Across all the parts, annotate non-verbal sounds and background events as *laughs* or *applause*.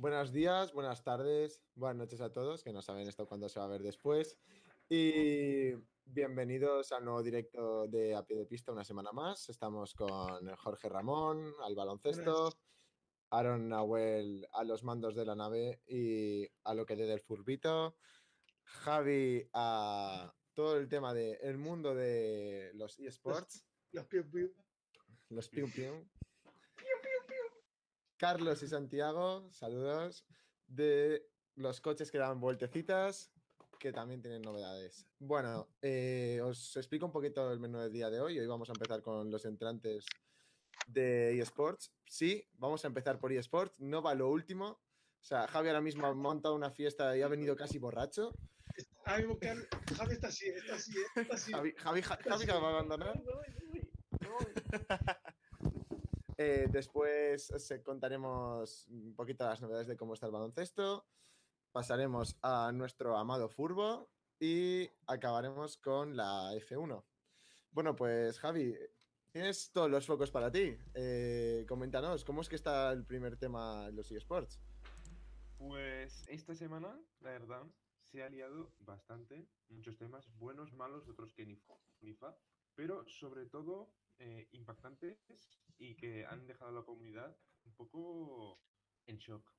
Buenos días, buenas tardes, buenas noches a todos, que no saben esto cuándo se va a ver después. Y bienvenidos al nuevo directo de A Pie de Pista una semana más. Estamos con Jorge Ramón al baloncesto, Aaron Nahuel a los mandos de la nave y a lo que dé del furbito, Javi a todo el tema del mundo de los eSports. *laughs* Los piu piu. Los piu piu. Carlos y Santiago, saludos. De los coches que dan vueltecitas, que también tienen novedades. Bueno, eh, os explico un poquito el menú del día de hoy. Hoy vamos a empezar con los entrantes de eSports. Sí, vamos a empezar por eSports. No va lo último. O sea, Javi ahora mismo ha montado una fiesta y ha venido casi borracho. Javi está así, está así, está así. Javi, Javi, Javi va a abandonar. Eh, después os contaremos un poquito las novedades de cómo está el baloncesto. Pasaremos a nuestro amado Furbo y acabaremos con la F1. Bueno, pues Javi, tienes todos los focos para ti. Eh, coméntanos, ¿cómo es que está el primer tema en los eSports? Pues esta semana, la verdad, se ha liado bastante. Muchos temas, buenos, malos, otros que ni, ni fa. Pero sobre todo eh, impactantes y que han dejado a la comunidad un poco en shock.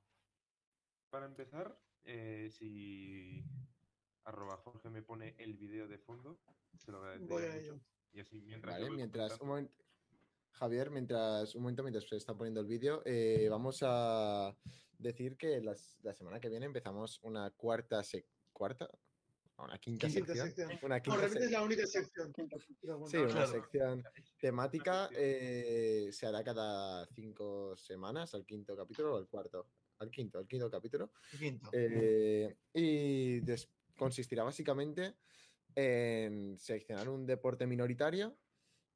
Para empezar, eh, si arroba Jorge me pone el vídeo de fondo, se lo agradecería mucho. Y así mientras... Vale, mientras un momento, Javier, mientras un momento, mientras se está poniendo el vídeo, eh, vamos a decir que las, la semana que viene empezamos una cuarta, cuarta, una quinta, sección. Una quinta es la única sección. Sí, una sección temática. Eh, se hará cada cinco semanas, al quinto capítulo o al cuarto. Al quinto, al quinto capítulo. Eh, y consistirá básicamente en seleccionar un deporte minoritario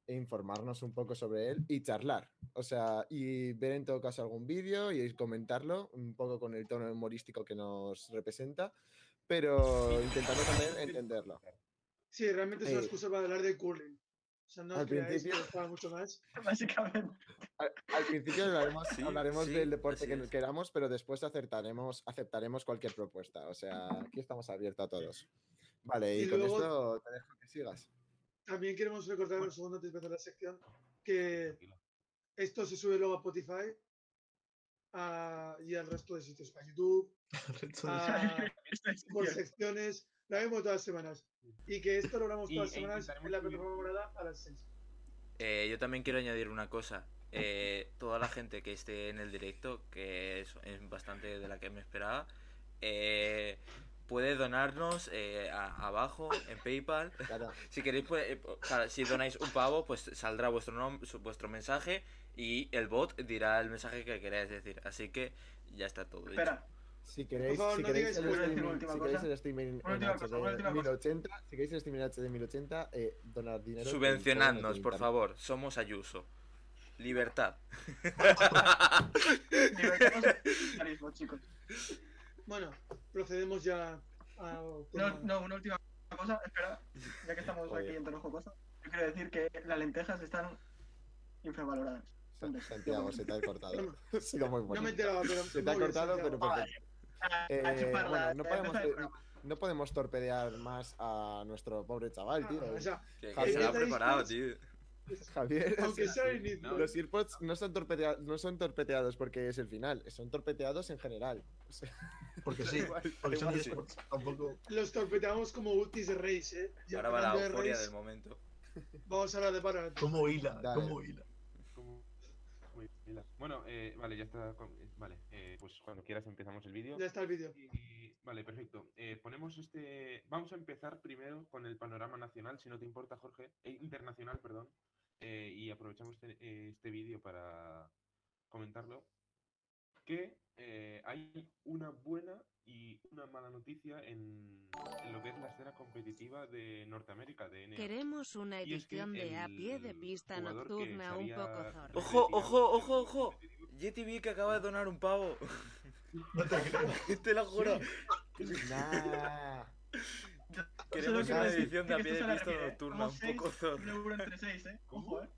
e informarnos un poco sobre él y charlar. O sea, y ver en todo caso algún vídeo y comentarlo un poco con el tono humorístico que nos representa pero intentando también entenderlo. Sí, realmente es una eh, excusa para hablar de curling. O sea, no al principio para mucho más. *laughs* Básicamente. Al, principio hablaremos, del deporte que queramos, pero después acertaremos, aceptaremos cualquier propuesta. O sea, aquí estamos abiertos a todos. Vale, y, con esto te dejo que sigas. También queremos recordar un segundo antes de empezar la sección que esto se sube luego a Spotify y al resto de sitios, para YouTube, *laughs* *laughs* por secciones, lo vemos todas las semanas. Y que esto lo grabamos todas las semanas en la plataforma a las 6. Eh, yo también quiero añadir una cosa. Eh, toda la gente que esté en el directo, que es, bastante de la que me esperaba, eh, puede donarnos eh, abajo en PayPal. *laughs* si queréis, pues, si donáis un pavo, pues saldrá vuestro nombre, vuestro mensaje y el bot dirá el mensaje que queráis decir. Así que ya está todo Espera. Si queréis, si queréis el streaming, en HD 1080, si queréis el streaming en HD 1080, eh, donar dinero. Subvencionadnos, por favor. Somos Ayuso. Libertad. *laughs* Libertad *laughs* chicos. Bueno, procedemos ya a. No, no, una última cosa, espera, ya que estamos aquí en tono jocoso, yo quiero decir que las lentejas están infravaloradas. Santiago, se te ha cortado. sido *laughs* muy bueno. No me he enterado, pero. Se te ha cortado, pero porque. Eh, bueno, no, podemos, no podemos torpedear más a nuestro pobre chaval, tío. o sea, que, que se lo ha preparado, tío. *laughs* Javier, Aunque sea inicio. los earpods no son, torpedeados, no son torpeteados porque es el final, son torpeteados en general. *laughs* porque sí, porque son earpods. Tampoco... Los torpeteamos como ultis de Race, ¿eh? Y ahora va la euforia del momento. Vamos a hablar de para. Como hila, como hila. Bueno, eh, vale, ya está. Eh, vale, eh, pues cuando quieras empezamos el vídeo. Ya está el vídeo. Vale, perfecto. Eh, ponemos este. Vamos a empezar primero con el panorama nacional, si no te importa, Jorge. internacional, perdón. Eh, y aprovechamos este, eh, este vídeo para comentarlo, que eh, hay una buena y una mala noticia en, lo que es la escena competitiva de Norteamérica, de Queremos una edición de a pie de pista nocturna un poco zorra. Ojo, ojo, ojo, ojo. JTV que acaba de donar un pavo. No te creo. *laughs* te lo juro. Nah. Queremos una edición de a pie de pista nocturna, un poco zorra. entre 6, ¿eh? Ojo, ¿eh?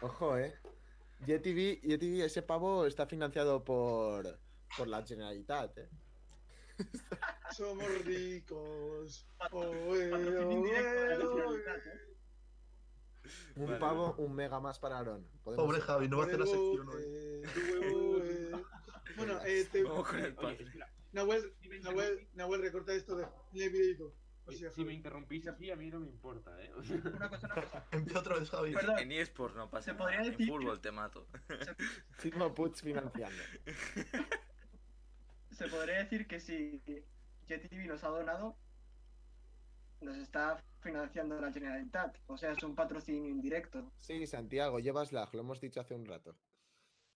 Ojo, ¿eh? YTV, ese pavo está financiado por, por la Generalitat, ¿eh? *laughs* Somos ricos. Un pavo, un mega más para Aaron. Pobre Javi, no va a hacer la sección hoy. Bueno, *laughs* eh, te... Nahuel, Nahuel, Nahuel, recorta esto de videito. si me interrumpís así, a mí no me importa, ¿eh? Una cosa, una cosa. *laughs* Otra vez, Javi. En eSport no pasa nada. En fútbol te mato. Sigma *laughs* Puts financiando. Se podría decir que si JTV nos ha donado, nos está financiando la Generalitat. O sea, es un patrocinio indirecto. Sí, Santiago, llevas lag, lo hemos dicho hace un rato.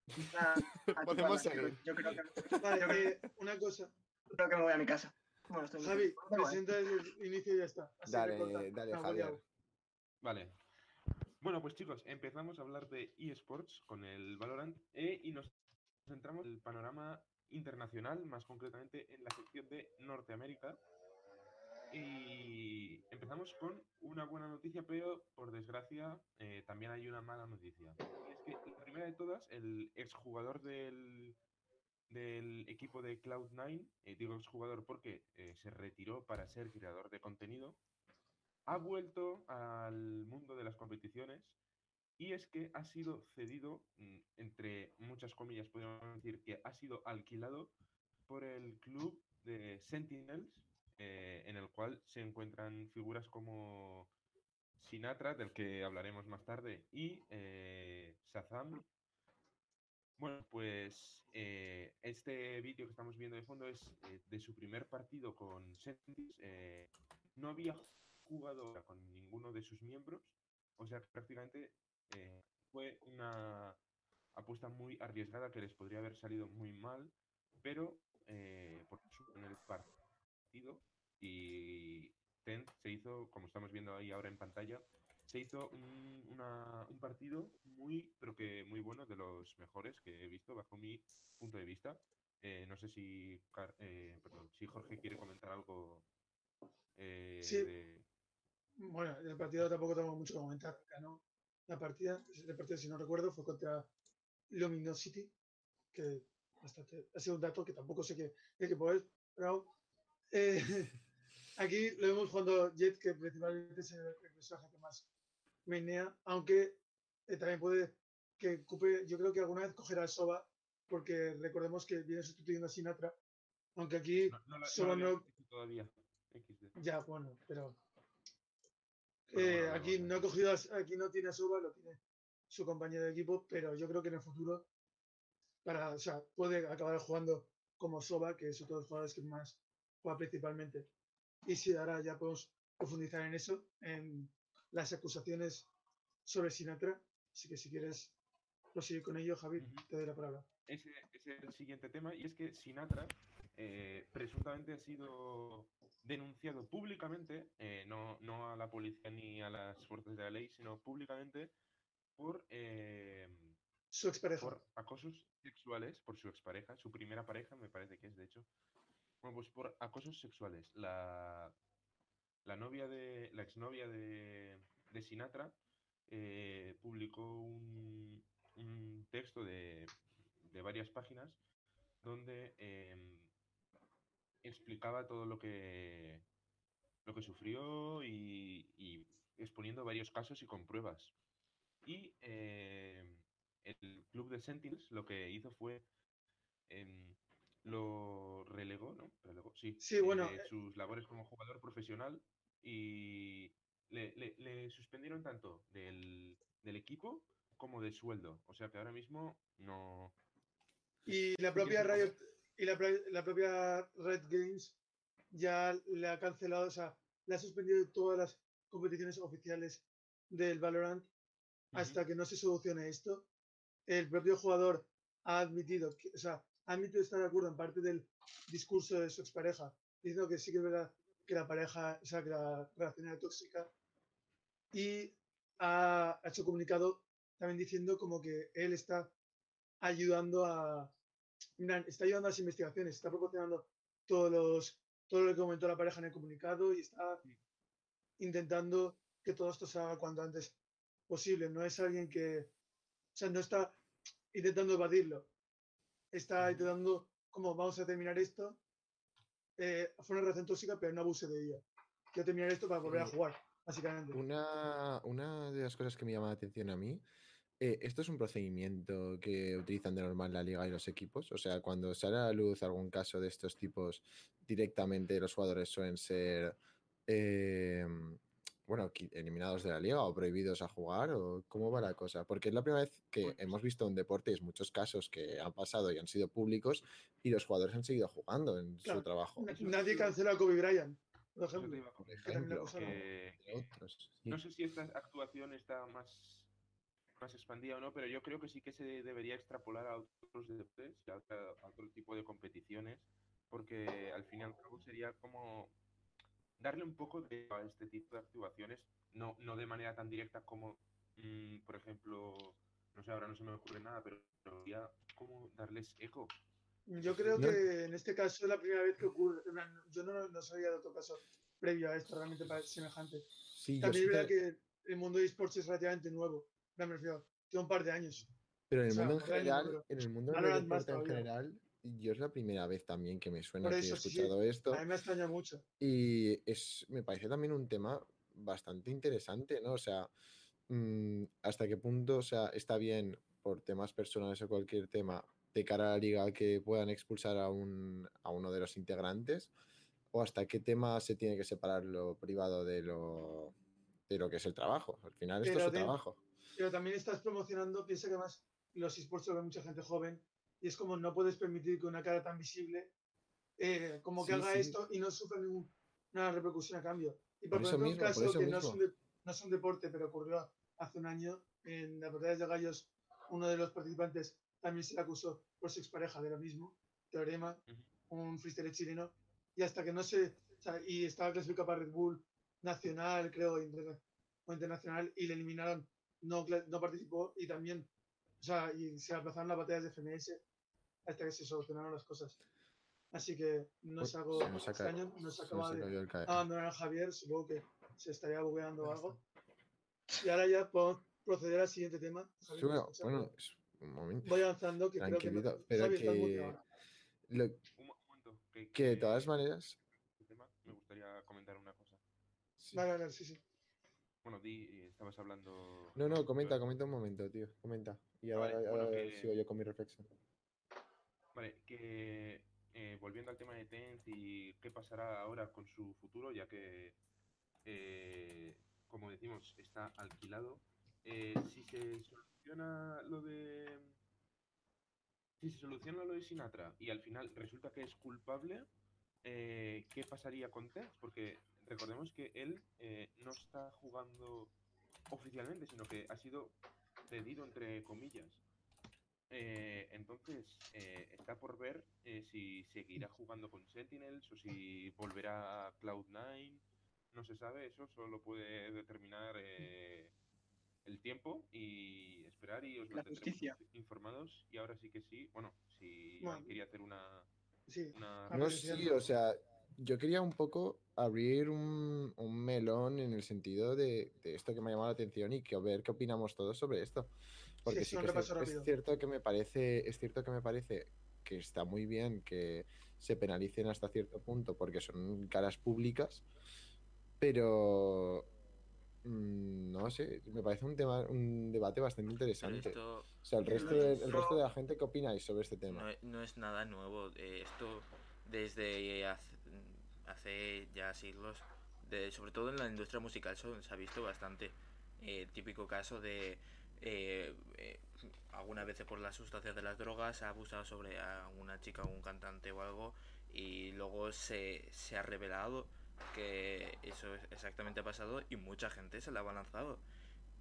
*laughs* Podemos. Yo creo que, Vale, yo creo, eh, una cosa. creo que me voy a mi casa. Bueno, estoy muy- Javi, Pero bueno, presenta el inicio y ya está. Así Dale, dale, Javier. Vale. Bueno, pues chicos, empezamos a hablar de eSports con el Valorant e, y nos centramos en el panorama internacional, más concretamente en la sección de Norteamérica. Y empezamos con una buena noticia, pero por desgracia eh, también hay una mala noticia. Y es que la primera de todas, el exjugador del, del equipo de Cloud9, eh, digo exjugador porque eh, se retiró para ser creador de contenido, ha vuelto al mundo de las competiciones y es que ha sido cedido, mm, entre muchas comillas podríamos decir que ha sido alquilado por el club de Sentinels, eh, en el cual se encuentran figuras como Sinatra, del que hablaremos más tarde, y eh, Shazam. Bueno, pues eh, este vídeo que estamos viendo de fondo es eh, de su primer partido con Sentinels. eh, no había jugado con ninguno de sus miembros, o sea que prácticamente fue una apuesta muy arriesgada que les podría haber salido muy mal, pero eh, por en el partido y Ten se hizo, como estamos viendo ahí ahora en pantalla, se hizo un, una- un partido muy, pero que muy bueno, de los mejores que he visto bajo mi punto de vista. Eh, no sé si, eh, perdón, si Jorge quiere comentar algo. eh, Sí. de- Bueno, el partido tampoco tengo mucho que comentar. Ganó la partida, el partido, si no recuerdo, fue contra Luminosity, que bastante, ha sido un dato que tampoco sé qué equipo es, pero eh, *laughs* aquí lo vemos jugando Jet, que principalmente es el, el personaje que más menea, aunque eh, también puede que ocupe, yo creo que alguna vez cogerá el Soba, porque recordemos que viene sustituyendo a Sinatra, aunque aquí no, no la- no Soba no, visto todavía. XD. ya, bueno, pero eh, bueno, aquí bueno, no ha cogido, a- aquí no tiene a Soba, lo tiene su compañero de equipo, pero yo creo que en el futuro, para, o sea, puede acabar jugando como Soba, que es otro de los jugadores que más principalmente. Y si ahora ya podemos profundizar en eso, en las acusaciones sobre Sinatra. Así que si quieres proseguir con ello, Javi, Ujú. te doy la palabra. ese, ese es el siguiente tema, y es que Sinatra eh, presuntamente ha sido denunciado públicamente, eh, no, no a la policía ni a las fuerzas de la ley, sino públicamente por, eh, Su expareja. por acosos sexuales por su expareja, su primera pareja, me parece que es de hecho. Bueno, pues por acosos sexuales. La, la novia de. la exnovia de, de Sinatra eh, publicó un, texto de, de varias páginas donde em, explicaba todo lo que lo que sufrió y, y exponiendo varios casos y con pruebas. Y em, el club de Sentinels lo que hizo fue em, lo relegó, ¿no? Relegó, sí. Sí, bueno, de eh, sus labores como jugador profesional y le, le- le suspendieron tanto del, del equipo como de sueldo. O sea que ahora mismo no. Y la propia Riot, y la, la propia Red Games ya le ha cancelado, o sea, le ha suspendido todas las competiciones oficiales del Valorant hasta que no se solucione esto. El propio jugador ha admitido, que, o sea, admitido estar de acuerdo en parte del discurso de su expareja, diciendo que sí que es verdad que la pareja, o sea, que la relación era tóxica. Y ha, ha hecho comunicado también diciendo como que él está ayudando a, está ayudando a las investigaciones, está proporcionando todos los, todo lo que comentó la pareja en el comunicado y está intentando que todo esto se haga cuanto antes posible. No es alguien que, o sea, no está intentando evadirlo, está Ujú. intentando como vamos a terminar esto, eh, fue una relación tóxica, pero no abuse de ella. Quiero terminar esto para volver a jugar, básicamente. Una, una de las cosas que me llama la atención a mí, eh, esto es un procedimiento que utilizan de normal la liga y los equipos. O sea, cuando sale a la luz algún caso de estos tipos, directamente los jugadores suelen ser em, bueno, eliminados de la liga o prohibidos a jugar o cómo va la cosa? Porque es la primera vez que Pues hemos visto en deportes muchos casos que han pasado y han sido públicos y los jugadores han seguido jugando en Claro, su trabajo. na- Nadie cancela a Kobe Bryant, por ejemplo. Por que- *laughs* otros. sí. No sé si esta actuación está más, más expandida o no, pero yo creo que sí que se debería extrapolar a otros deportes, y a, a otro tipo de competiciones, porque al fin y al cabo sería como darle un poco de a este tipo de actuaciones, no, no de manera tan directa como, mm, por ejemplo, no sé, ahora no se me ocurre nada, pero sería como darles eco. Yo creo No. que en este caso es la primera vez que ocurre. Yo no, no sabía de otro caso previo a esto realmente para- semejante. Sí, También es verdad que el mundo de esports es relativamente nuevo. Me refiero, tiene un par de años. Pero en o el sea, mundo en general, en el mundo del en general, yo es la primera vez también que me suena Por que he eso, sí, escuchado esto. A mí me extraña mucho. Y es, me parece también un tema bastante interesante, ¿no? O sea, mm, hasta qué punto, o sea, está bien por temas personales o cualquier tema de cara a la liga que puedan expulsar a, un, a uno de los integrantes, o hasta qué tema se tiene que separar lo privado de lo, de lo que es el trabajo. Al final esto es de- trabajo. Pero también estás promocionando, piensa que además los esports lo ve mucha gente joven y es como no puedes permitir que una cara tan visible eh, como que Sí, haga sí. esto y no sufra ninguna repercusión a cambio. Y por, Por ejemplo, mismo, un caso que no es, un de- no es un deporte, pero ocurrió hace un año en las batallas de gallos, uno de los participantes también se le acusó por su expareja de lo mismo, Teorema, un freestyle chileno, y hasta que no se, o sea, y estaba clasificado para Red Bull nacional, creo, inter- o internacional, y le eliminaron, no, no participó, y también, o sea, y se aplazaron las batallas de FMS hasta que se solucionaron las cosas. Así que no es algo se nos ha ca- extraño, no se Se nos acaba ha de abandonar a Javier, supongo que se estaría bugueando algo. Y ahora ya podemos proceder al siguiente tema. Javier, Sí, ¿me bueno, un momento. Voy avanzando, que creo que no- Tranquilito, pero que, lo- Un, mo- un momento, que, que de que- todas maneras, tema, me gustaría comentar una cosa. sí. Vale, vale, sí, sí. Bueno, di, eh, estabas hablando... No, no, comenta, comenta un momento, tío. Comenta. Y Ah, vale, ahora, bueno, ahora que- sigo yo con mi reflexión. Vale, que eh, volviendo al tema de Tenz y qué pasará ahora con su futuro, ya que, eh, como decimos, está alquilado. Eh, si se soluciona lo de. Si se soluciona lo de Sinatra y al final resulta que es culpable, eh, ¿qué pasaría con Tenz? Porque recordemos que él no está jugando oficialmente, sino que ha sido cedido entre comillas. Eh, entonces, eh, está por ver eh, si seguirá jugando con Sentinels o si volverá a Cloud9. No se sabe, eso solo puede determinar eh, el tiempo y esperar y os La mantendremos informados. Y ahora sí que sí, bueno, si Bueno. quería hacer una... Sí, una A No, sí, o sea, yo quería un poco abrir un, un melón en el sentido de, de esto que me ha llamado la atención y que ver qué opinamos todos sobre esto. Porque sí, sí, que es, es cierto que me parece, es cierto que me parece que está muy bien que se penalicen hasta cierto punto porque son caras públicas, pero mm, no sé, me parece un tema, un debate bastante interesante. esto O sea, el resto, de, el resto de la gente, ¿qué opináis sobre este tema? no, no es nada nuevo. eh, esto desde hace, hace ya siglos, de, sobre todo en la industria musical, se ha visto bastante. Eh, típico caso de eh, eh, algunas veces por las sustancias de las drogas ha abusado sobre a una chica o un cantante o algo y luego se, se ha revelado que eso es- exactamente ha pasado y mucha gente se la ha balanzado.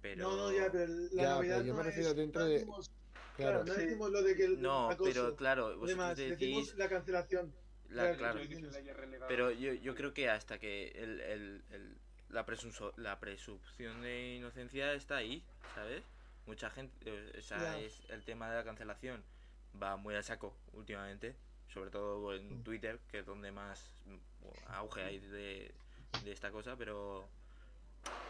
Pero No, no, ya, pero la Ya, pero novedad yo me no refiero es, dentro no de- decimos, claro, Claro, no Sí. decimos lo de que el no, acoso, pero claro, vosotros además, decimos decís la cancelación. la- Claro, Pero yo, yo creo que hasta que el, el- el- la, presunso- la presunción de inocencia está ahí, ¿sabes? Mucha gente, eh, o sea, es el tema de la cancelación va muy al saco últimamente, sobre todo en Mm. Twitter, que es donde más mm, auge hay de, de esta cosa, pero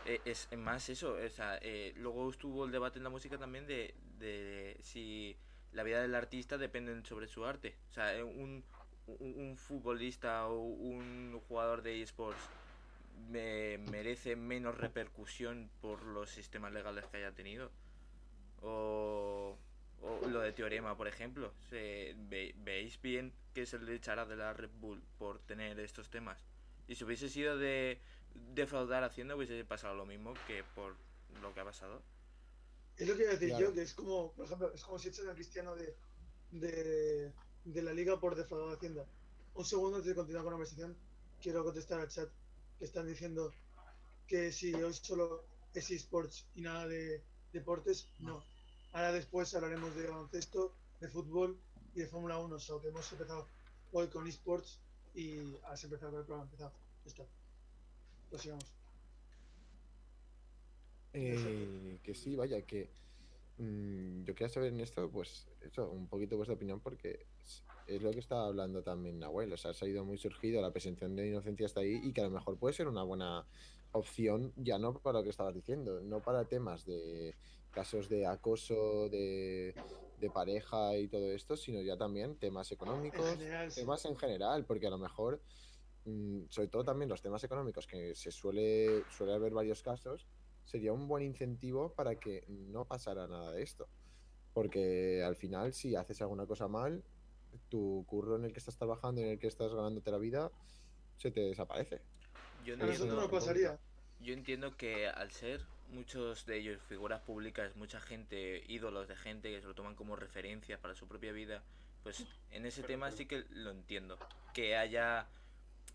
eh, es más eso, o sea, eh, luego estuvo el debate en la música también de, de si la vida del artista depende sobre su arte. O sea, un, un, futbolista o un jugador de esports me merece menos repercusión por los sistemas legales que haya tenido. O, o lo de Teorema, por ejemplo. ¿Veis bien que se le echará de la Red Bull por tener estos temas? Y si hubiese sido de defraudar Hacienda, hubiese pasado lo mismo que por lo que ha pasado. Es lo que iba a decir yo, que es como, por ejemplo, es como si echan a Cristiano de, de, de la liga por defraudar Hacienda. Un segundo antes de continuar con la conversación, quiero contestar al chat que están diciendo que si hoy solo es esports y nada de deportes, no. Ahora después hablaremos de baloncesto, de fútbol y de Fórmula 1, solo que hemos empezado hoy con esports y has empezado con el programa empezado. Está. Lo sigamos. Eh, que sí, vaya, que mmm, yo quería saber en esto, pues eso, un poquito vuestra opinión, porque es lo que estaba hablando también Nahuel, o sea, ha ido muy surgido, la presunción de inocencia está ahí y que a lo mejor puede ser una buena opción, ya no para lo que estabas diciendo, no para temas de casos de acoso, de, de pareja y todo esto, sino ya también temas económicos, temas en general, porque a lo mejor, mmm, sobre todo también los temas económicos, que se suele, suele haber varios casos, sería un buen incentivo para que no pasara nada de esto. Porque al final, si haces alguna cosa mal, tu curro en el que estás trabajando, en el que estás ganándote la vida, se te desaparece. Yo entiendo, no pasaría. Yo entiendo que al ser muchos de ellos figuras públicas, mucha gente, ídolos de gente que se lo toman como referencias para su propia vida, pues en ese tema sí que lo entiendo. Que haya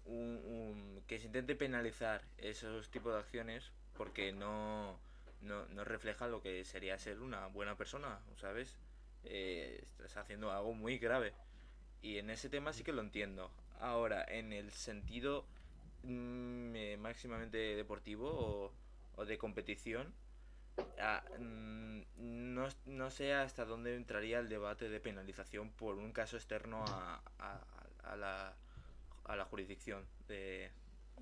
un, que se intente penalizar esos tipos de acciones porque no, no, no, refleja lo que sería ser una buena persona, ¿sabes? Eh, estás haciendo algo muy grave. Y en ese tema sí que lo entiendo. Ahora, en el sentido mm, eh, máximamente deportivo o, de competición, ah, mm, no, no, sé hasta dónde entraría el debate de penalización por un caso externo a, a, a la, a la jurisdicción de,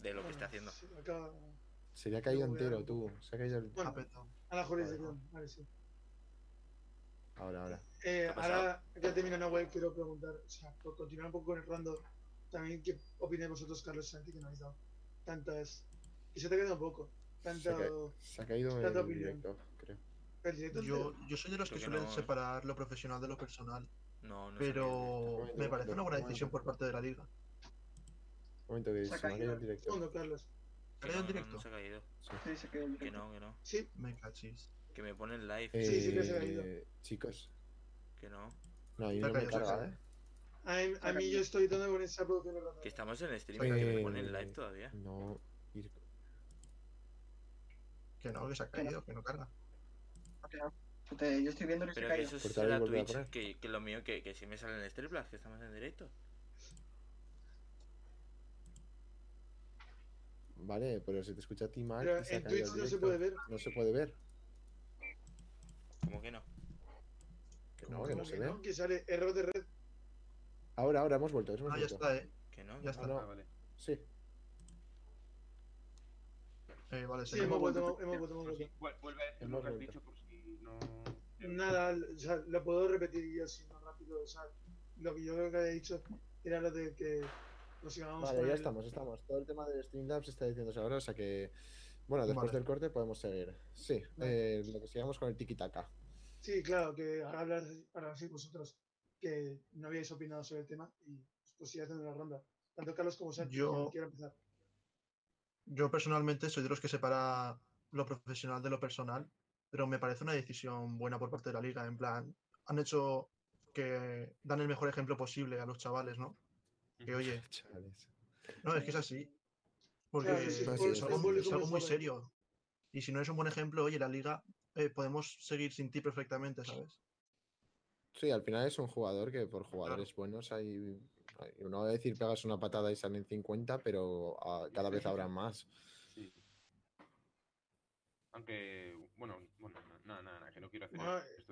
de lo que está haciendo. Se ha caído entero, tú. Se ha caído el... Bueno, a la jurisdicción, vale, sí. Ahora, ahora. Eh, ahora, ya termina Nahuel, quiero preguntar, o sea, por continuar un poco con el rando, también qué opináis vosotros, Carlos Santi, que no habéis dado tantas. Que se te ha quedado un poco. Tanta, se, ha, caído el directo, creo. ¿El directo yo, yo soy de los que suelen separar lo profesional de lo personal. No, no pero me parece una buena decisión por parte de la liga. Un momento que se, se ha caído el directo. Carlos. ¿Se ha caído en directo? No se ha caído. Sí, se ha caído en directo. Que no, que no. Sí. Me cachis. Que me pone el live. Eh, sí, sí que se ha caído. Chicos. Que no. No, ahí no me carga, ¿eh? A, a mí yo estoy dando con esa producción Que estamos en stream, eh, que me pone el live todavía. No, ir... Que no, que se ha caído, que no carga. Yo estoy viendo que Pero se que eso es la Twitch, que, que, lo mío, que, que si me sale en el stream, que estamos en directo. Vale, pero se te escucha a ti mal. Pero en Twitch no se puede ver. No se puede ver. ¿Cómo que no? Que no, que no se ve. Que sale error de red. Ahora, ahora hemos vuelto. Hemos ah, ya está, eh. Que no, ya está. no. Ah, vale. Sí. Eh, vale, sí, hemos vuelto, hemos vuelto, hemos vuelto. Vuelve a decir lo que has dicho por si no. Nada, o sea, lo puedo repetir yo así más rápido. O sea, lo que yo creo que había dicho era lo de que vale, ya estamos, estamos. Todo el tema de Streamlabs está diciéndose ahora, o sea que. Bueno, después del corte podemos seguir. Sí, eh, lo que sigamos con el tiki-taka. Sí, claro, que ahora hablar para sí vosotros que no habíais opinado sobre el tema y pues sigue haciendo la ronda. Tanto Carlos como Sánchez, yo quiero empezar. Yo personalmente soy de los que separa lo profesional de lo personal, pero me parece una decisión buena por parte de la liga. En plan, han hecho que dan el mejor ejemplo posible a los chavales, ¿no? Que oye. *laughs* No, es que es así. Porque es, algo, muy serio. Y si no es un buen ejemplo, oye, la liga eh, podemos seguir sin ti perfectamente, ¿sabes? Sí, al final es un jugador que por jugadores buenos hay, Uno va a decir pegas una patada y salen 50, pero cada vez habrá más. Sí. Aunque, bueno, bueno, nada, nada, que no quiero hacer.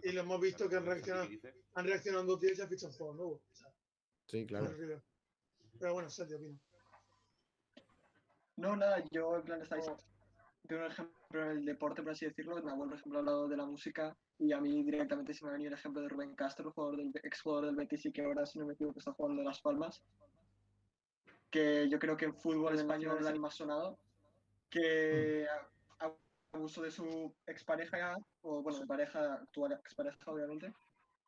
y lo hemos visto que han reaccionado, han reaccionado dos días y han fichado un juego nuevo. Sí, claro. Pero bueno, Sergio, opino. No, nada, yo en plan estáis de un ejemplo en el deporte, por así decirlo. Nahuel, por ejemplo, ha hablado de la música y a mí directamente se me ha venido el ejemplo de Rubén Castro, jugador del, ex jugador del Betis y que ahora, si no me equivoco, está jugando en Las Palmas. Que yo creo que en fútbol español es el más sonado. Que abusó de su expareja, o bueno, de pareja, actual expareja, obviamente.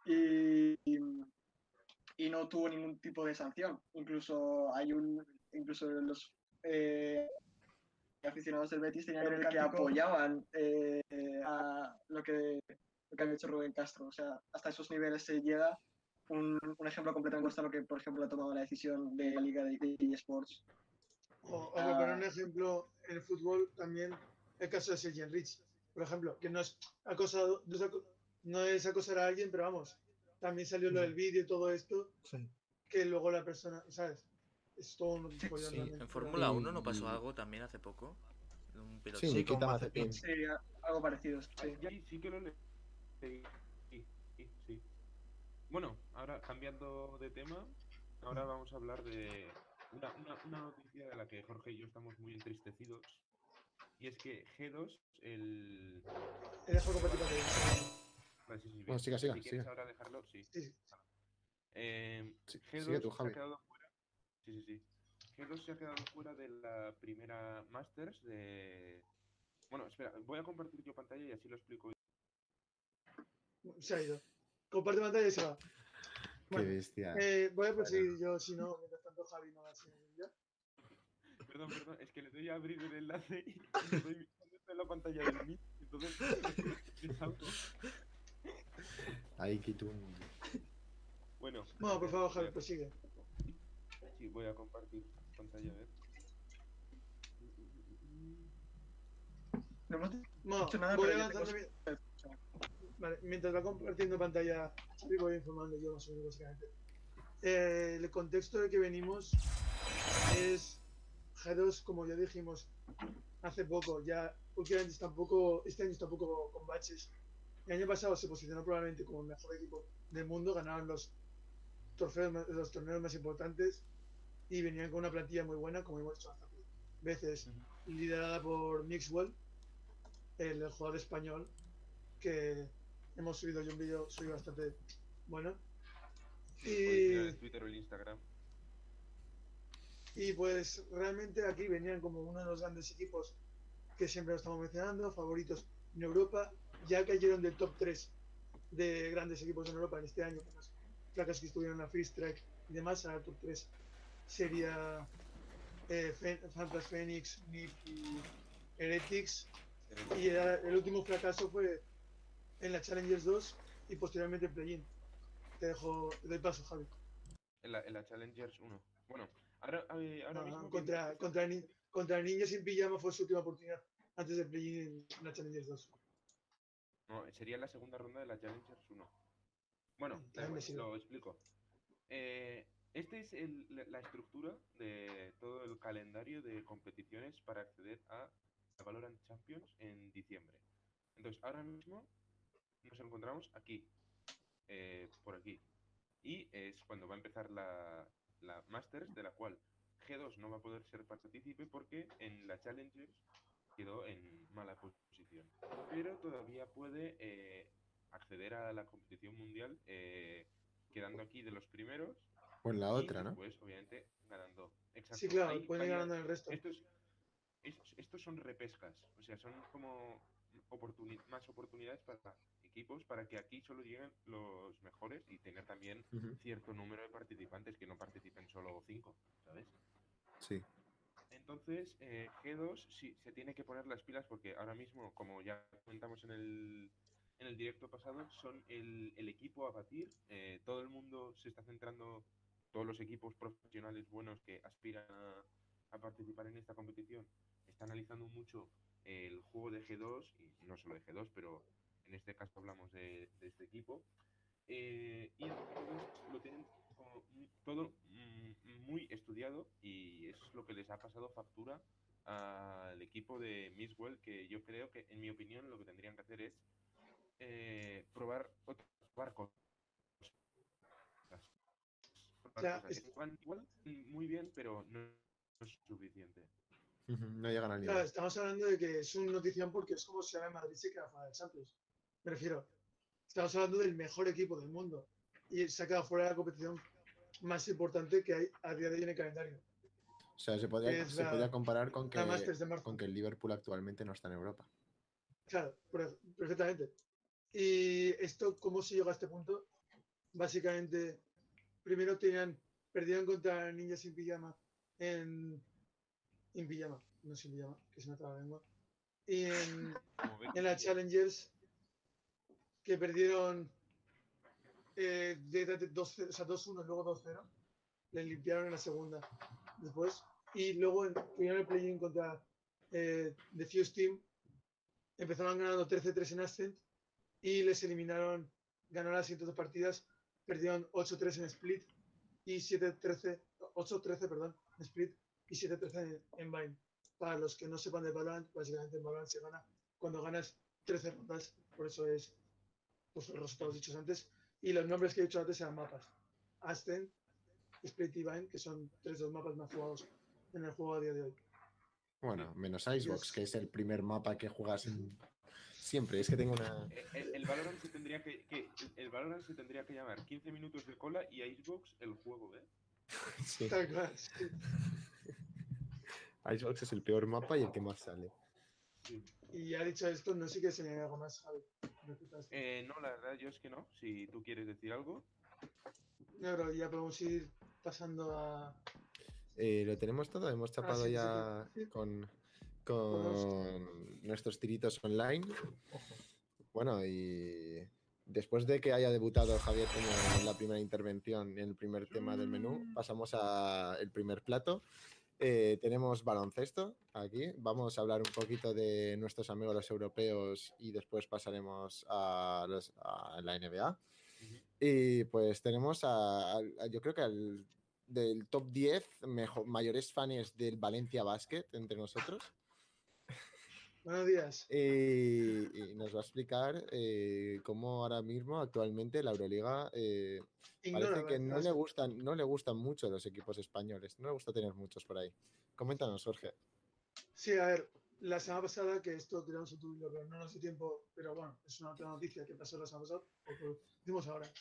Y, y, no tuvo ningún tipo de sanción. Incluso hay un. Incluso los. Eh, aficionados del Betis tenían que apoyaban eh, a lo que, lo que había hecho Rubén Castro. O sea, hasta esos niveles se llega. Un, un ejemplo completamente lo que, por ejemplo, ha tomado la decisión de la Liga de, eSports. O, o poner un ejemplo en el fútbol también, el caso de Sergio Rich, por ejemplo, que no es acosado, no es, acosar a alguien, pero vamos, también salió lo del vídeo y todo esto, que luego la persona, ¿sabes? Es todo un En Fórmula 1 no pasó algo también hace poco. Un piloto. Sí, sí, sí, algo parecido. Sí, sí que lo Sí, sí, sí. Bueno, ahora cambiando de tema, ahora vamos a hablar de una, una, una, noticia de la que Jorge y yo estamos muy entristecidos. Y es que G2, el. He Vale, sí, sí, bueno, siga, siga, si quieres ahora dejarlo, sí. sí. Eh, G2 tú, se ha quedado Sí, sí, sí. G2 se ha quedado fuera de la primera Masters de... Bueno, espera, voy a compartir yo pantalla y así lo explico. Se ha ido. Comparte pantalla y se va. Qué bestia. Eh, voy a proseguir yo, si no, mientras tanto Javi no va a seguir ya. Perdón, perdón, es que le doy a abrir el enlace y le doy en la pantalla del Meet, entonces Ahí quito un... Bueno. No, por favor, Javi, prosigue. Sí, voy a compartir pantalla, a ver. No hemos no, dicho nada, voy. Vale, mientras va compartiendo pantalla, voy informando yo más o menos básicamente. Eh, el contexto de que venimos es G2, como ya dijimos hace poco, ya últimamente está un poco, este año está un poco con baches. El año pasado se posicionó probablemente como el mejor equipo del mundo, ganaron los trofeos, los torneos más importantes y venían con una plantilla muy buena, como hemos dicho veces, liderada por Mixwell, el, jugador español, que hemos subido yo un vídeo, soy bastante bueno. Y, el Twitter o el Instagram. Y pues realmente aquí venían como uno de los grandes equipos que siempre lo estamos mencionando, favoritos en Europa, ya cayeron del top 3 de grandes equipos en Europa en este año, con las placas que estuvieron en la Free Strike y demás, a la top 3 sería eh, Fantas Phoenix, NIP y Heretics. Y el último fracaso fue en la Challengers 2 y posteriormente en Play-In. Te dejo, de paso, Javi. En la, en la Challengers 1. Bueno, ahora, ahora mismo. Contra, contra, ni, contra Niños sin Pijama fue su última oportunidad antes de Play-In en la Challengers 2. No, sería la segunda ronda de la Challengers 1. Bueno, lo explico. Eh, esta es la estructura de todo el calendario de competiciones para acceder a la Valorant Champions en diciembre. Entonces, ahora mismo nos encontramos aquí, eh, por aquí. Y es cuando va a empezar la, la Masters, de la cual G2 no va a poder ser partícipe porque en la Challengers quedó en mala posición. Pero todavía puede eh, acceder a la competición mundial eh, quedando aquí de los primeros o en la otra, ¿no? Pues obviamente ganando. Exacto. Sí, claro, pueden ir ganando el resto. Estos, estos, son repescas, o sea, son como más oportunidades para equipos para que aquí solo lleguen los mejores y tener también cierto número de participantes que no participen solo cinco, ¿sabes? Sí. Entonces, eh, G2 sí se tiene que poner las pilas porque ahora mismo, como ya comentamos en el, en el directo pasado, son el, el equipo a batir. Eh, todo el mundo se está centrando todos los equipos profesionales buenos que aspiran a, participar en esta competición están analizando mucho el juego de G2, y no solo de G2, pero en este caso hablamos de, este equipo, eh, y lo tienen todo mm, muy estudiado y es lo que les ha pasado factura al equipo de Misswell, que yo creo que, en mi opinión, lo que tendrían que hacer es eh, probar otros barcos igual muy bien, pero no, es suficiente. No llegan al nivel. Claro, estamos hablando de que es una notición porque es como si ahora Madrid se queda fuera del Champions. Me refiero, estamos hablando del mejor equipo del mundo y se ha quedado fuera de la competición más importante que hay a día de hoy en el calendario. O sea, se podría, se podría comparar con que, con que el Liverpool actualmente no está en Europa. Claro, perfectamente. ¿Y esto cómo se llegó a este punto? Básicamente, primero tenían, perdieron contra Ninjas sin Pijama en, en pijama, no sin pijama, que se me traba la lengua. Y en, en la Challengers, que perdieron eh, de 2-1, o sea, 2-1 luego 2-0. Le limpiaron en la segunda. Después, y luego en, el play-in contra eh, The Fuse Team, empezaron ganando 13-3 en Ascent y les eliminaron, ganaron las siguientes dos partidas, perdieron 8-3 en Split y 7-13, 8-13, perdón, en Split y 7-13 en, Vine. Para los que no sepan de Valorant, básicamente en Valorant se gana cuando ganas 13 rondas, por eso es los resultados dichos antes. Y los nombres que he dicho antes eran mapas. Ascent, Split y Vine, que son tres de los mapas más jugados en el juego a día de hoy. Bueno, menos Icebox, que es el primer mapa que juegas siempre. Es que tengo una. El, el, Valorant se tendría que, el Valorant se tendría que llamar 15 minutos de cola y Icebox el juego, ¿eh? *laughs* Sí. *laughs* Icebox es el peor mapa y el que más sale. Y ya dicho esto, no sé qué se algo más, Javi. Eh, no, la verdad, yo es que no. Si tú quieres decir algo. No, pero ya podemos ir pasando a, eh, lo tenemos todo, hemos ah, chapado ya con, con nuestros tiritos online. Bueno, y después de que haya debutado Javier como en la primera intervención en el primer tema del menú, mm. pasamos al primer plato. Eh, tenemos baloncesto aquí. Vamos a hablar un poquito de nuestros amigos los europeos y después pasaremos a, la NBA. Y pues tenemos a, yo creo que al del top 10 mayores fans del Valencia Basket entre nosotros. Buenos días. y nos va a explicar eh, cómo ahora mismo, actualmente, la Euroliga eh, parece que no le, gustan, no le gustan mucho los equipos españoles. No le gusta tener muchos por ahí. Coméntanos, Jorge. Sí, a ver, la semana pasada, que esto tiramos un tuyo, pero no nos dio tiempo, pero bueno, es una otra noticia que pasó la semana pasada, lo decimos ahora.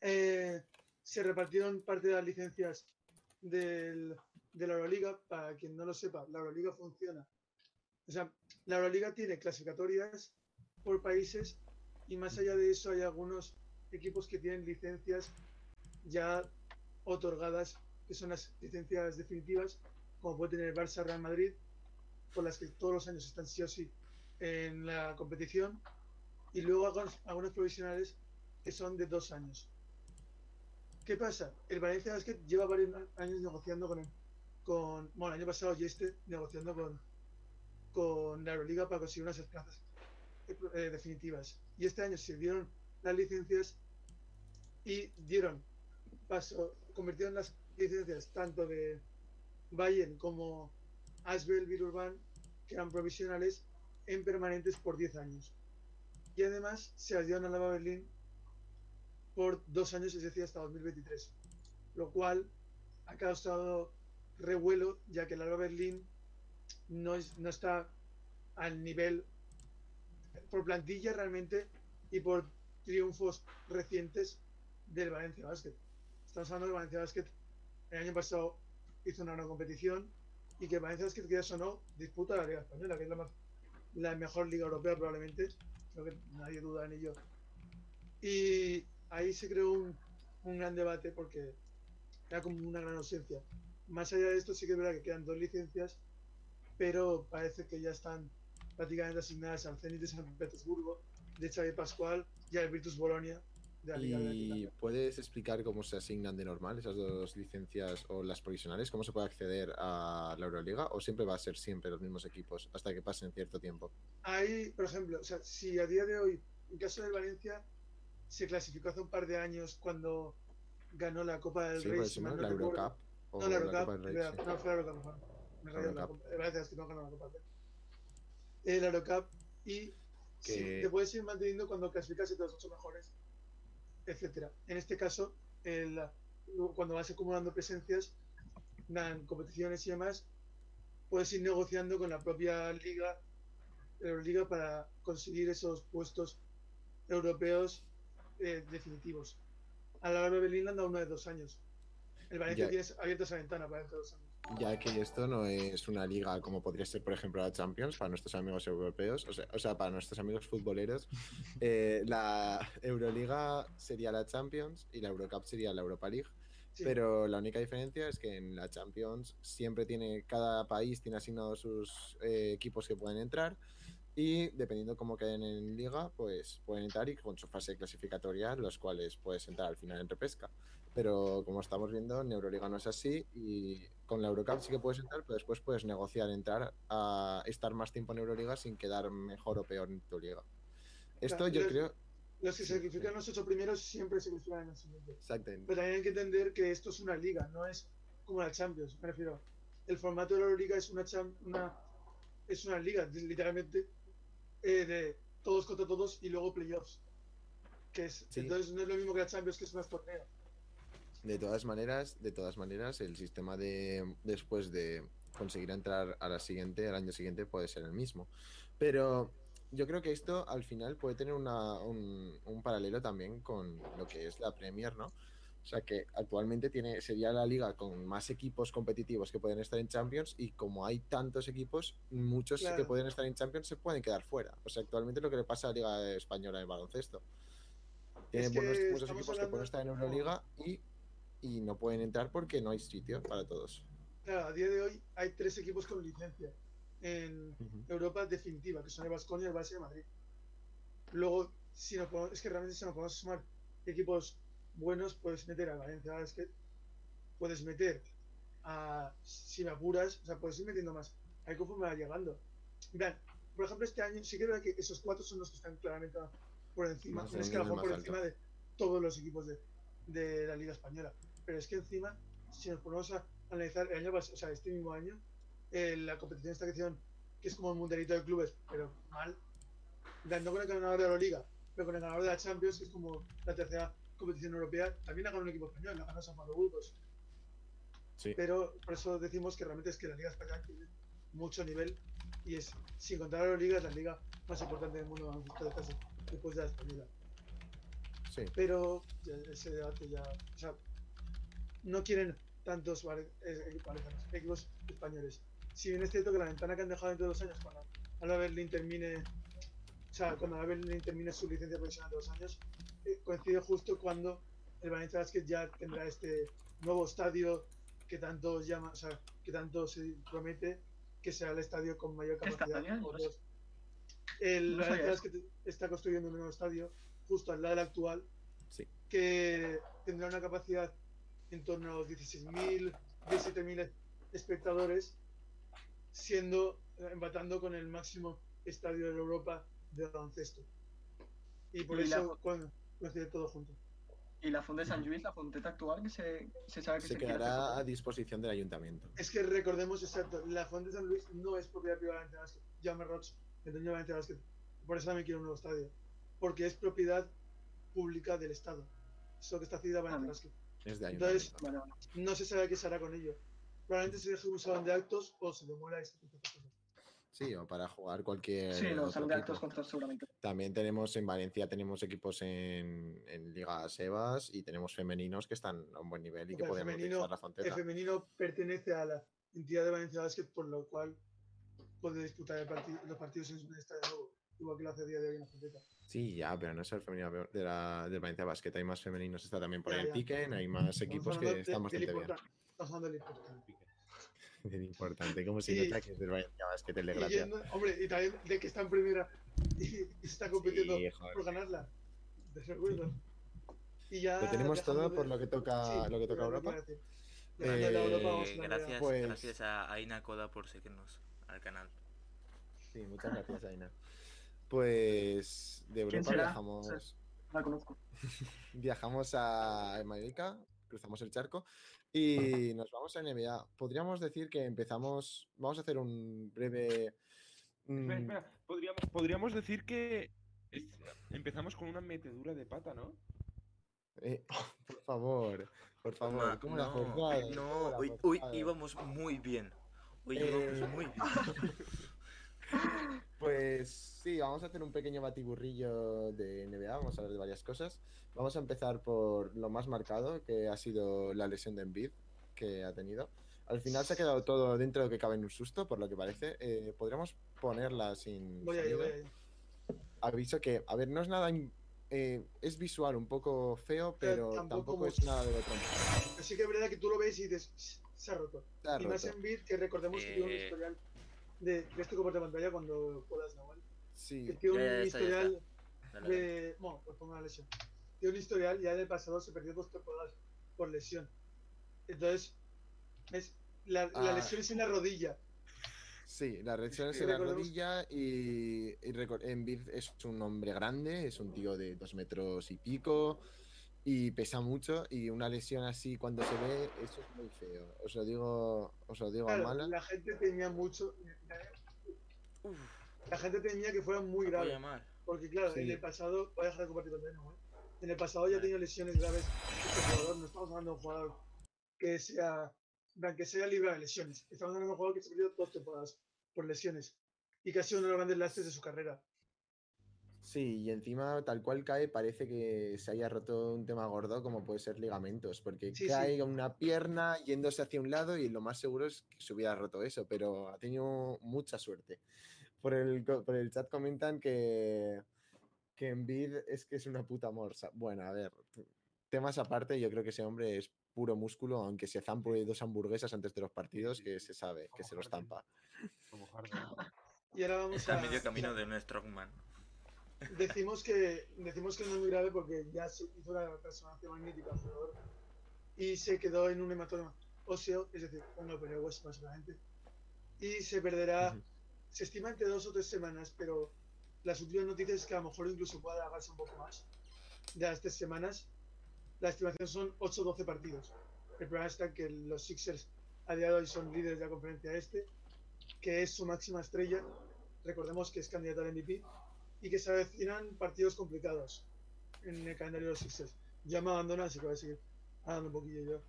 Eh, se repartieron parte de las licencias del, de la Euroliga, para quien no lo sepa, la Euroliga funciona. O sea, la Euroliga tiene clasificatorias por países y más allá de eso hay algunos equipos que tienen licencias ya otorgadas, que son las licencias definitivas, como puede tener Barça Real Madrid, por las que todos los años están sí o sí en la competición, y luego algunos, algunos provisionales que son de dos años. ¿Qué pasa? El Valencia Basket lleva varios años negociando con, con bueno, el año pasado y este, negociando con, con la Euroliga para conseguir unas plazas eh, definitivas. Y este año se dieron las licencias y dieron paso, convirtieron las licencias tanto de Bayern como Asbel Virurban, que eran provisionales, en permanentes por 10 años. Y además se las dieron a la Berlín por dos años, es decir, hasta 2023. Lo cual ha causado revuelo, ya que Alba Berlín no, está al nivel por plantilla realmente y por triunfos recientes del Valencia Basket. Estamos hablando del Valencia Basket. El año pasado hizo una gran competición y que Valencia Basket, que o no, disputa la Liga Española, que es la, la mejor liga europea probablemente. Creo que nadie duda en ello. Y ahí se creó un, gran debate porque era como una gran ausencia. Más allá de esto, sí que es verdad que quedan dos licencias, pero parece que ya están prácticamente asignadas al Zenit de San Petersburgo, de Xavi Pascual y al Virtus Bolonia. De la Liga ¿Y puedes explicar cómo se asignan de normal esas dos licencias o las provisionales? ¿Cómo se puede acceder a la Euroliga? ¿O siempre va a ser siempre los mismos equipos hasta que pasen cierto tiempo? Ahí, por ejemplo, o sea, si a día de hoy, en caso de Valencia, se clasificó hace un par de años cuando ganó la Copa del Rey. Si no, la Eurocup. No, la Eurocup. No, fue la Eurocup. Me la Gracias, que no ganó la Copa. La Eurocup y te puedes ir manteniendo cuando clasificas entre los ocho mejores, etcétera. En este caso, el, cuando vas acumulando presencias, dan competiciones y demás, puedes ir negociando con la propia liga, Euroliga, para conseguir esos puestos europeos eh, definitivos. A la de Berlín anda uno de dos años. El Valencia tiene abierta esa ventana para dentro de dos años. Ya que esto no es una liga como podría ser, por ejemplo, la Champions para nuestros amigos europeos, o sea, o sea para nuestros amigos futboleros. *laughs* Eh, la Euroliga sería la Champions y la Eurocup sería la Europa League. Pero la única diferencia es que en la Champions siempre tiene, cada país tiene asignados sus eh, equipos que pueden entrar y dependiendo cómo queden en liga, pues pueden entrar y con su fase clasificatoria, los cuales puedes entrar al final en repesca. Pero como estamos viendo, en Euroliga no es así y con la Eurocup sí que puedes entrar, pero después puedes negociar entrar a estar más tiempo en Euroliga sin quedar mejor o peor en tu liga. Esto yo creo los que sacrifican los ocho primeros siempre se clasifican en el siguiente. Exactamente. Pero también hay que entender que esto es una liga, no es como la Champions. Me refiero. El formato de la Liga es una, una, es una liga, literalmente, eh, de todos contra todos y luego playoffs. Que es, Entonces no es lo mismo que la Champions, que es una torneo. De todas maneras, de todas maneras, el sistema de después de conseguir entrar a la siguiente, al año siguiente, puede ser el mismo. Pero yo creo que esto al final puede tener una, un, un, paralelo también con lo que es la Premier, ¿no? O sea que actualmente tiene, sería la liga con más equipos competitivos que pueden estar en Champions y como hay tantos equipos, muchos que pueden estar en Champions se pueden quedar fuera. O sea, actualmente lo que le pasa a la Liga Española de baloncesto. Tiene buenos, muchos equipos que pueden estar en Euroliga y, y no pueden entrar porque no hay sitio para todos. Claro, a día de hoy hay tres equipos con licencia en Europa definitiva, que son el Vasconia y el Barça de Madrid. Luego, si no es que realmente si no podemos sumar equipos buenos, puedes meter a Valencia es que puedes meter a, si me apuras, o sea, puedes ir metiendo más. Ahí conforme va llegando. Vean, por ejemplo, este año sí que veo que esos cuatro son los que están claramente por encima, es que por encima de todos los equipos de, de, la Liga Española. Pero es que encima, si nos ponemos a analizar el año pasado, o sea, este mismo año, eh, la competición esta que que es como un mundialito de clubes, pero mal, no con el ganador de la Liga, pero con el ganador de la Champions, que es como la tercera competición europea, también ha ganado un equipo español, la ganó San Pablo Burgos. Sí. Pero por eso decimos que realmente es que la Liga Española tiene mucho nivel y es, sin contar a la Liga, es la liga más importante del mundo después de la española. Sí. Pero ese debate ya. O sea, no quieren tantos eh, equipos españoles. Si bien es cierto que la ventana que han dejado dentro de dos años, cuando Alba Berlín termine, o sea, cuando Alba Berlín termine su licencia profesional de dos años, eh, coincide justo cuando el Valencia Basket ya tendrá este nuevo estadio que tanto llama, o sea, que tanto se promete que será el estadio con mayor capacidad. El Valencia Basket está construyendo un nuevo estadio justo al lado del actual, que tendrá una capacidad en torno a los 16.000, 17.000 espectadores siendo eh, empatando con el máximo estadio de Europa de baloncesto. Y por eso cuando coincide todo junto. ¿Y la Fonda de San Luis, la fonteta actual, que se, se sabe que se, se quedará a disposición del ayuntamiento? Es que recordemos, exacto, la Fonda de San Luis no es propiedad privada de Valencia Basket. Roch, el dueño de Valencia Basket. Por eso también quiero un nuevo estadio. Porque es propiedad pública del Estado. Eso que está cedido a Valencia Basket. Es de Entonces, no se sabe qué se hará con ello probablemente se deje un salón de actos o se demuela este tipo de cosas. Sí, o para jugar cualquier. Sí, los salón de actos contra seguramente. También tenemos en Valencia tenemos equipos en, en Liga Sebas y tenemos femeninos que están a un buen nivel y que pueden utilizar la frontera. El femenino pertenece a la entidad de Valencia Basket, por lo cual puede disputar los partidos en su estadio nuevo, igual que lo hace a día de hoy en la frontera. Sí, ya, pero no es el femenino de la de Valencia Basket, hay más femeninos, está también por el Piquen, hay más equipos que están bastante bien. Estamos hablando del importante. *laughs* Importante, como si no que del Valencia Basket el de gracia. hombre, y también de que está en primera y, está compitiendo por ganarla. De Y ya lo tenemos todo por lo que toca, lo que toca Europa. Eh, gracias, pues... gracias a Aina Koda por seguirnos al canal. Sí, muchas gracias Aina. Pues de Europa viajamos. La conozco. *laughs* viajamos a América, cruzamos el charco y nos vamos a NBA. Podríamos decir que empezamos. Vamos a hacer un breve. Mm, podríamos, podríamos decir que empezamos con una metedura de pata, ¿no? Eh, *laughs* por favor, por favor, ¿cómo no, la No, hoy, hoy íbamos muy bien. Uy, Eh, muy bien. *laughs* Pues sí, vamos a hacer un pequeño batiburrillo de NBA, vamos a hablar de varias cosas. Vamos a empezar por lo más marcado, que ha sido la lesión de Embiid que ha tenido. Al final se ha quedado todo dentro de lo que cabe en un susto, por lo que parece. Eh, podríamos ponerla sin Voy a ir, sonido. voy a ir. Aviso que, a ver, no es nada... eh, es visual un poco feo, Pero pero tampoco tampoco, es nada de otro. Pero sí que es verdad que tú lo ves y dices, se ha roto. Se ha y más roto. en Bid, que recordemos que tiene un Eh. historial de, de este pantalla cuando puedas, Nahuel. Sí, Que tiene Ya, ya un ya historial dale. de. Bueno, pues pongo una lesión. Tiene un historial, ya en el pasado se perdió dos temporadas por lesión. Entonces, es, la, la Ah. lesión es en la rodilla. Sí, la reacción es en la rodilla y, y Embiid es un hombre grande, es un tío de dos metros y pico y pesa mucho y una lesión así cuando se ve, eso es muy feo. Os lo digo, os lo digo a mala. la gente temía mucho. Uf, La gente temía que fuera muy grave. voy a mal. Porque claro, Sí. en el pasado, voy a dejar de compartir con Deno, ¿eh? En el pasado ya Vale. tenía lesiones graves este jugador, no estamos hablando de un jugador que sea, que sea libre de lesiones. Estamos hablando de un jugador que se perdió dos temporadas por lesiones y que ha sido uno de los grandes lastres de su carrera. Sí, y encima tal cual cae parece que se haya roto un tema gordo como puede ser ligamentos, porque Sí, sí. cae una pierna yéndose hacia un lado y lo más seguro es que se hubiera roto eso, pero ha tenido mucha suerte. Por el, por el chat comentan que, que Embiid es que es una puta morsa. Bueno, a ver, temas aparte, yo creo que ese hombre es puro músculo, aunque se zampe dos hamburguesas antes de los partidos, que se sabe, que se los tampa. Como. *laughs* Y ahora vamos Está a... a medio *laughs* camino de un Strongman. Decimos que, decimos que no es muy grave porque ya se hizo la resonancia magnética al jugador y se quedó en un hematoma óseo, es decir, un de hueso básicamente. Y se perderá, se estima entre dos o tres semanas, pero las últimas noticias es que a lo mejor incluso pueda alargarse un poco más de las tres semanas. La estimación son 8 o 12 partidos. El problema está que los Sixers a día de hoy son líderes de la conferencia este, que es su máxima estrella. Recordemos que es candidato al MVP y que se avecinan partidos complicados en el calendario de los Sixers. Ya me abandonan, así que voy a seguir hablando un poquillo yo.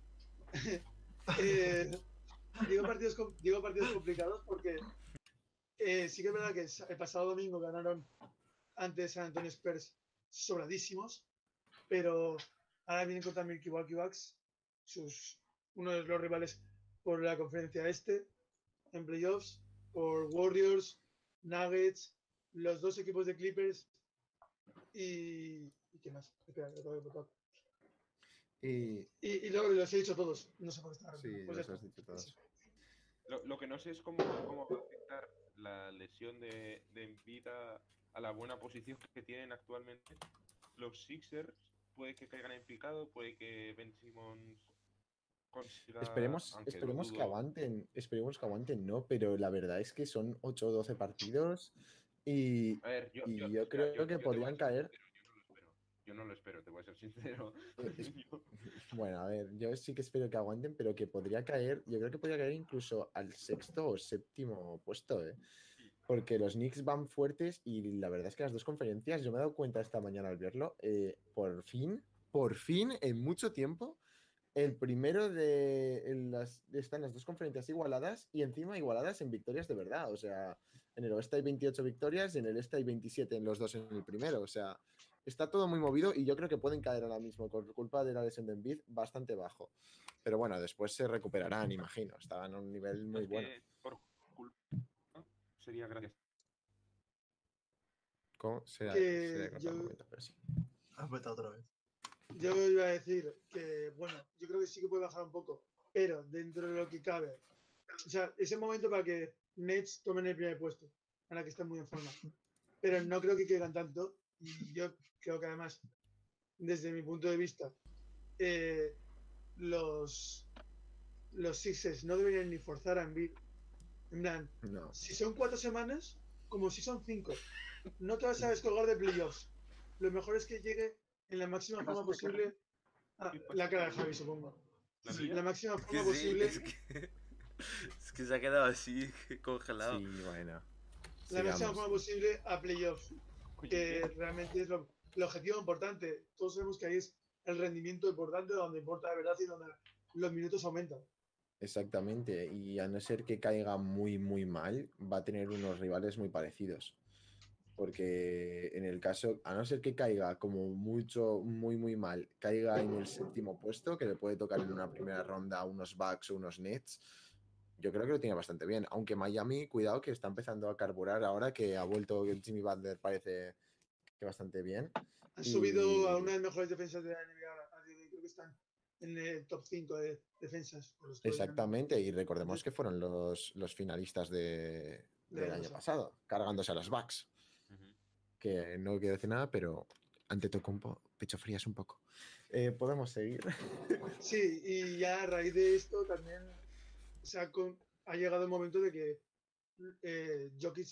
*laughs* Eh, digo, partidos, digo partidos complicados porque eh, sí que es verdad que el pasado domingo ganaron ante San Antonio Spurs sobradísimos, pero ahora vienen contra Milwaukee Bucks, sus, uno de los rivales por la conferencia este, en playoffs, por Warriors, Nuggets, los dos equipos de Clippers y. ¿Y qué más? Espera, lo tengo que apuntar. Y Y, y luego los he dicho todos. No sé por qué estaba sí. Pues los ya has está. dicho todos. Lo, lo que no sé es cómo, cómo va a afectar la lesión de, de Embiid a, a la buena posición que tienen actualmente. Los Sixers puede que caigan en picado, puede que Ben Simmons consiga... Esperemos, esperemos que aguanten, esperemos que aguanten, no, pero la verdad es que son 8 o 12 partidos y A ver, yo, y yo- yo creo yo- que podrían caer. sincero, Yo no lo espero. Te voy a ser sincero. *laughs* Yo- *laughs* bueno, a ver, yo sí que espero que aguanten, pero que podría caer, yo creo que podría caer incluso al sexto o séptimo puesto, ¿eh? Porque los Knicks van fuertes y la verdad es que las dos conferencias, yo me he dado cuenta esta mañana al verlo, eh, por fin, por fin, en mucho tiempo, el primero de las, están las dos conferencias igualadas y encima igualadas en victorias de verdad. O sea, en el oeste hay 28 victorias y en el este hay 27 en los dos en el primero. O sea, está todo muy movido y yo creo que pueden caer ahora mismo por culpa de la lesión de Embiid bastante bajo. Pero bueno, después se recuperarán, imagino. Estaban a un nivel muy bueno. por culpa sería gracias. ¿Cómo? Cortado un yo- momento, pero sí. Has vetado otra vez. Yo iba a decir que, bueno, yo creo que sí que puede bajar un poco, pero dentro de lo que cabe. O sea, es el momento para que Nets tomen el primer puesto, para que estén muy en forma. Pero no creo que caigan tanto. Y yo creo que además, desde mi punto de vista, eh, los, los Sixers no deberían ni forzar a Embiid. En plan, No. si son cuatro semanas, como si son cinco. No te vas a descolgar de playoffs. Lo mejor es que llegue en la máxima forma posible. Ah, la cara de Javi, supongo. ¿La Sí, la máxima Es que forma sí, posible. es que, es que se ha quedado así, *laughs* congelado. Sí, bueno. La máxima forma posible a playoffs. Que realmente es lo, el objetivo importante. Todos sabemos que ahí es el rendimiento importante, donde importa de verdad y donde los minutos aumentan. Exactamente, y a no ser que caiga muy, muy mal, va a tener unos rivales muy parecidos. Porque en el caso, a no ser que caiga como mucho, muy, muy mal, caiga en el séptimo puesto, que le puede tocar en una primera ronda unos Bucks o unos Nets, yo creo que lo tiene bastante bien. Aunque Miami, cuidado, que está empezando a carburar ahora que ha vuelto Jimmy Butler, parece que bastante bien. Han subido a una de las mejores defensas de la NBA. Creo que están en el top 5 de defensas. Exactamente, y recordemos que fueron los, los finalistas de, del año pasado, cargándose a los Bucks. Que no quiero decir nada, pero ante Tocumpo, pecho frías un poco. Eh, Podemos seguir. Sí, y ya a raíz de esto también ha, llegado el momento de que eh, Jokic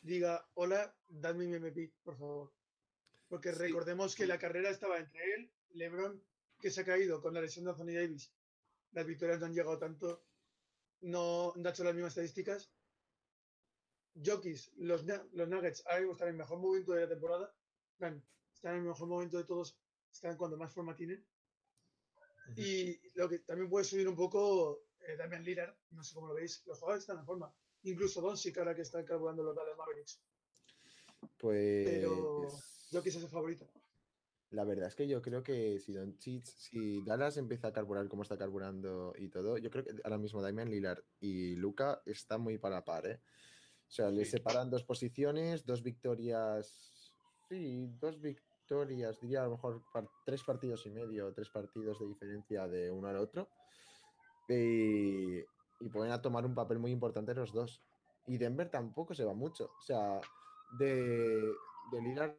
diga, hola, dadme mi MVP, por favor. Porque recordemos que la carrera estaba entre él, LeBron, que se ha caído con la lesión de Anthony Davis. Las victorias no han llegado tanto, no, han hecho las mismas estadísticas. Jokic, los, los Nuggets ahora mismo están en el mejor momento de la temporada. Están en el mejor momento de todos, están cuando más forma tienen. Y lo que también puede subir un poco eh, Damian Lillard, no sé cómo lo veis, los jugadores están en forma. Incluso Doncic ahora que está carburando los Dallas Mavericks. Pues. Pero yo quise ser favorito. La verdad es que yo creo que si Doncic, si Dallas empieza a carburar como está carburando y todo, yo creo que ahora mismo Damian Lillard y Luca están muy para la par, ¿eh? O sea, le separan dos posiciones, dos victorias. Sí, dos victorias, diría a lo mejor tres partidos y medio, tres partidos de diferencia de uno al otro. Y, y pueden a tomar un papel muy importante los dos. Y Denver tampoco se va mucho. O sea, de, de Lillard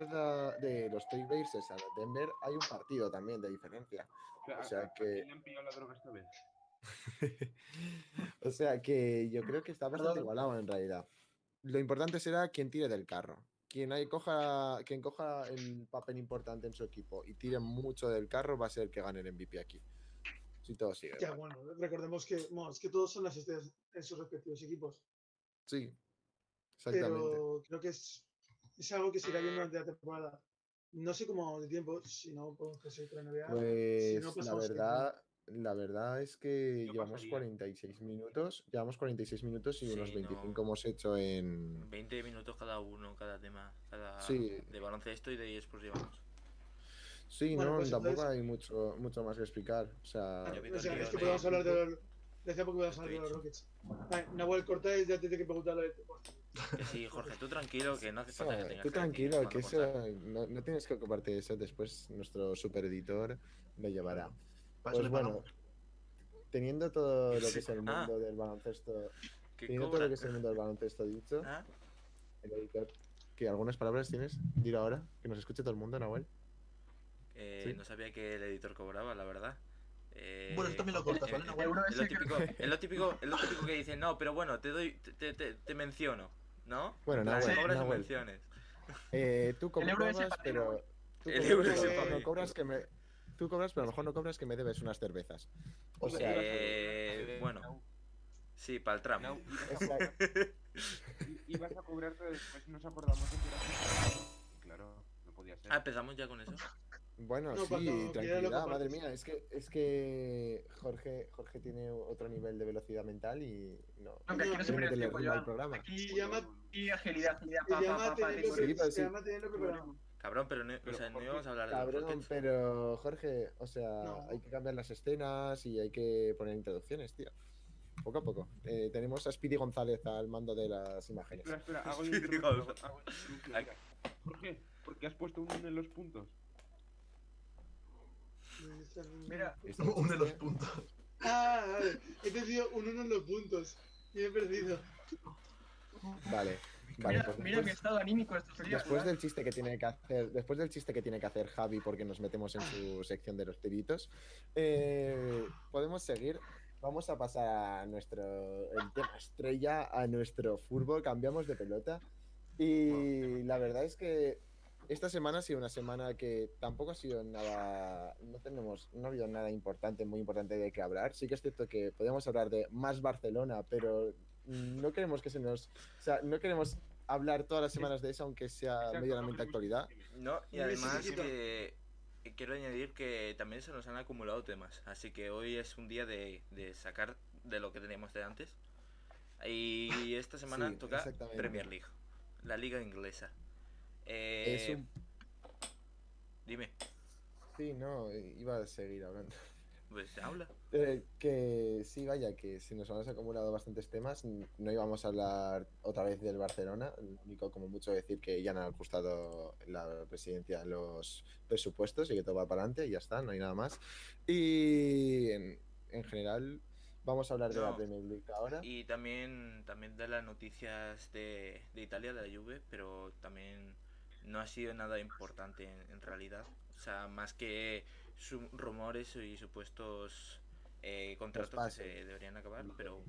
de los Trailblazers a Denver hay un partido también de diferencia. O sea que. *laughs* o sea que yo creo que está bastante igualado en realidad. Lo importante será quien tire del carro. Quien, hay, coja, quien coja el papel importante en su equipo y tire mucho del carro va a ser el que gane el MVP aquí si todo sigue. Ya, bueno, recordemos que, es que todos son las estrellas en sus respectivos equipos. Sí, exactamente. Pero creo que es, es algo que se irá viendo durante la temporada. No sé cómo de tiempo, si no podemos seguir con la NBA. Pues la verdad, la verdad es que llevamos 46 minutos, llevamos 46 minutos y unos 25 hemos hecho en... 20 minutos cada uno, cada tema, cada de baloncesto y de eSports llevamos. Sí, no, pues tampoco hay mucho, mucho más que explicar. O sea, o sea es que podemos hablar de los. Decía porque podemos hablar de los Rockets. Nahuel Cortés ya tiene que preguntarle. Sí, Jorge, tú tranquilo, que no hace falta que tengas Tú tranquilo, que eso. No, no, tienes que ocuparte de eso. Después nuestro super editor lo llevará. Pues bueno, teniendo todo lo que es el ah. mundo del baloncesto. Teniendo todo lo que es el mundo del baloncesto dicho, ¿Ah? el editor. ¿Qué algunas palabras tienes? Dilo ahora, que nos escuche todo el mundo, Nahuel. Eh, no sabía que el editor cobraba, la verdad. Eh, bueno, eso también lo cortas, ¿vale? es, lo típico, es, lo típico, es lo típico que dicen, no, pero bueno, te doy, te, te, te menciono, ¿no? Bueno, no, cobras no, menciones. Eh, tú cobras, pero... Tú el euro no cobras que me... Tú cobras, pero a lo mejor no cobras que me debes unas cervezas. O sea... Eh, bueno... Sí, para el tramo. y, vas a cobrarte después, nos acordamos de Claro, no podía ser. Ah, empezamos ya con eso. Bueno, sí, tranquilidad, madre mía, es que, es que Jorge, Jorge tiene otro nivel de velocidad mental y no. Aunque aquí no se puede decir al programa. Aquí llama y agilidad, agilidad, Cabrón, pero no, o sea, no íbamos a hablar de Cabrón, pero Jorge, o sea, hay que cambiar las escenas y hay que poner introducciones, tío. Poco a poco. Eh, tenemos a Speedy González al mando de las imágenes. Espera, espera, hago *laughs* ¿Por qué? Porque has puesto uno en los puntos. Mira, *laughs* uno de los puntos. Ah, vale. He decidido un uno en los puntos. Y he perdido. Vale. Vale, mira, pues mira mi estado anímico estos días. Después del chiste que tiene que hacer, después del chiste que tiene que hacer Javi, porque nos metemos en su sección de los tiritos, eh, podemos seguir. Vamos a pasar a nuestro el tema estrella, a nuestro fútbol. Cambiamos de pelota. Y la verdad es que esta semana ha sido una semana que tampoco ha sido nada, no tenemos, no ha habido nada importante, muy importante de qué hablar. Sí que es cierto que podemos hablar de más Barcelona, pero no queremos que se nos, o sea, no queremos hablar todas las semanas de eso, aunque sea medianamente actualidad. No, y además que quiero añadir que también se nos han acumulado temas, así que hoy es un día de, de sacar de lo que teníamos de antes. Y esta semana toca Premier League, la liga inglesa. Eh, dime. Sí, no, iba a seguir hablando. *laughs* Pues habla. Eh, que sí, vaya, que si nos hemos acumulado bastantes temas, no íbamos a hablar otra vez del Barcelona. Lo único, como mucho, decir que ya no han ajustado la presidencia los presupuestos y que todo va para adelante y ya está, no hay nada más. Y en, general, vamos a hablar de la Premier League ahora. Y también, también de las noticias de, de Italia, de la Juve, pero también no ha sido nada importante en realidad. O sea, más que rumores y supuestos eh, contratos que se deberían acabar, pero...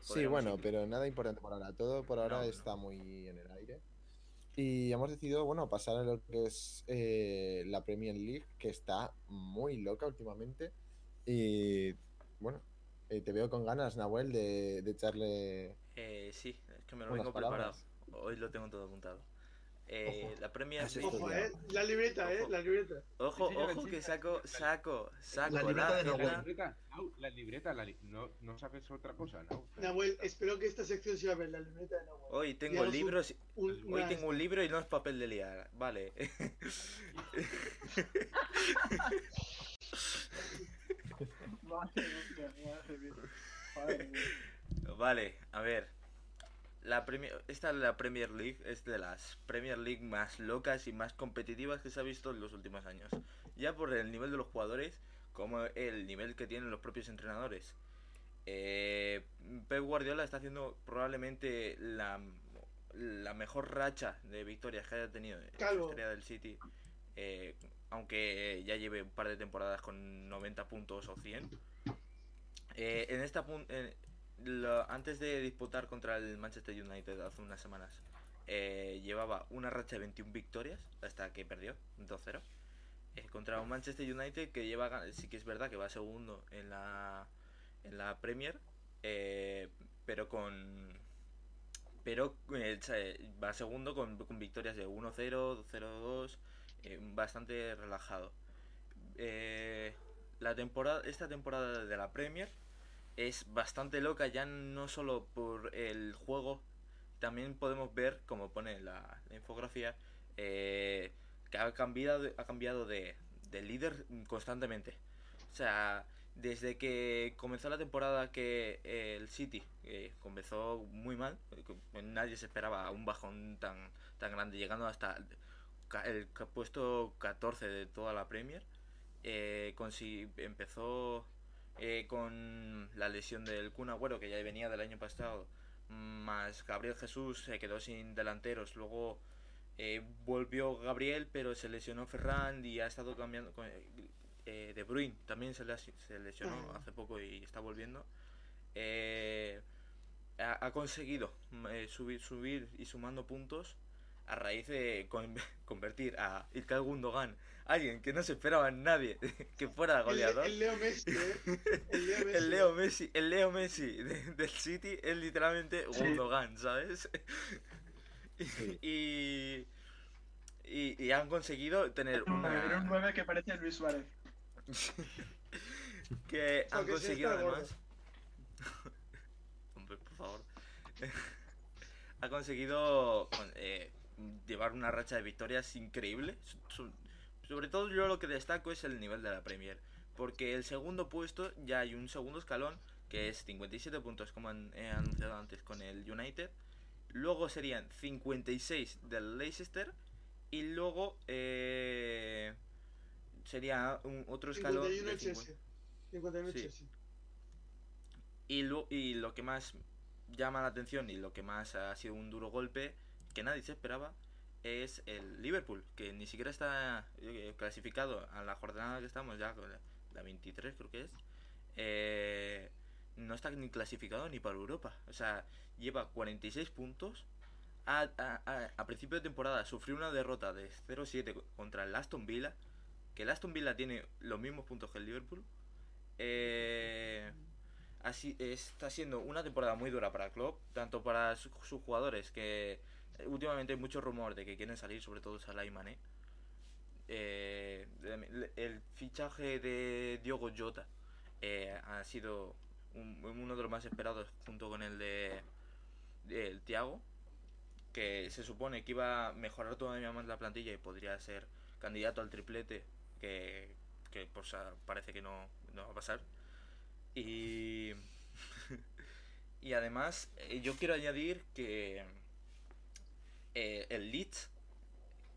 Sí, bueno, pero nada importante por ahora. Todo por ahora está muy en el aire. Y hemos decidido, bueno, pasar a lo que es eh, la Premier League, que está muy loca últimamente. Y bueno, eh, te veo con ganas, Nahuel, de, de echarle. sí, es que me lo vengo preparado. Hoy lo tengo todo apuntado. Eh, la premia Ojo, eh, la libreta, eh, la libreta. Ojo, ojo que saco, saco, saco. La libreta de libreta, la libreta, la no, no sabes otra cosa, ¿no? Nahuel, espero que esta sección sea ver la libreta de Nahuel. Hoy tengo libros, hoy tengo un libro y no es papel de liar, vale. *laughs* *laughs* vale, a ver la esta la Premier League es de las Premier League más locas y más competitivas que se ha visto en los últimos años. Ya por el nivel de los jugadores como el nivel que tienen los propios entrenadores. Eh, Pep Guardiola está haciendo probablemente la, la mejor racha de victorias que haya tenido en la historia del City. Eh, aunque ya lleve un par de temporadas con 90 puntos o 100. Eh, en esta antes de disputar contra el Manchester United hace unas semanas, eh, llevaba una racha de 21 victorias hasta que perdió 2-0 eh, contra un Manchester United que lleva, sí que es verdad que va segundo en la, en la Premier, eh, pero con pero va segundo con, con victorias de 1-0, 0-2, bastante relajado. la temporada, esta temporada de la Premier es bastante loca, ya no solo por el juego, también podemos ver, como pone la, infografía, eh, que ha cambiado, ha cambiado de, líder constantemente. O sea, desde que comenzó la temporada que el City comenzó muy mal, nadie se esperaba un bajón tan, tan grande, llegando hasta el puesto 14 de toda la Premier. Eh, empezó eh, con la lesión del Kun Agüero, que ya venía del año pasado, más Gabriel Jesús se quedó sin delanteros, luego eh, volvió Gabriel, pero se lesionó Ferran y ha estado cambiando. Con, eh, de Bruyne también se, se lesionó hace poco y está volviendo. Ha, conseguido subir, subir y sumando puntos a raíz de *laughs* convertir a Ilkay Gundogan alguien que no se esperaba en nadie *laughs* que fuera goleador. El, Leo Messi, ¿eh? El Leo *laughs* Messi. el Leo Messi, del City es literalmente Gundogan, ¿sabes? *laughs* Y, y, han conseguido tener una... un 9 que parece Luis Suárez. que han conseguido además... Hombre, por favor. ha conseguido eh, llevar una racha de victorias increíble. Sobre todo yo lo que destaco es el nivel de la Premier. Porque el segundo puesto ya hay un segundo escalón que es 57 puntos como han, he anunciado antes con el United. Luego serían 56 del Leicester. Y luego eh, sería un, otro escalón. 51 de Y, lo, y lo que más llama la atención y lo que más ha sido un duro golpe que nadie se esperaba es el Liverpool, que ni siquiera está eh, clasificado a la jornada que estamos ya, la 23 creo que es, eh, no está ni clasificado ni para Europa. O sea, lleva 46 puntos. A, principio de temporada sufrió una derrota de 0-7 contra el Aston Villa, que el Aston Villa tiene los mismos puntos que el Liverpool. Eh, así está siendo una temporada muy dura para club, tanto para sus jugadores que últimamente hay mucho rumor de que quieren salir, sobre todo Salah Mané. Eh, el fichaje de Diogo Jota eh, ha sido uno de los más esperados junto con el de, el Thiago, que se supone que iba a mejorar todavía más la plantilla y podría ser candidato al triplete, que, que pues, parece que no, no va a pasar. Y, *laughs* y además, eh, yo quiero añadir que eh, el Leeds,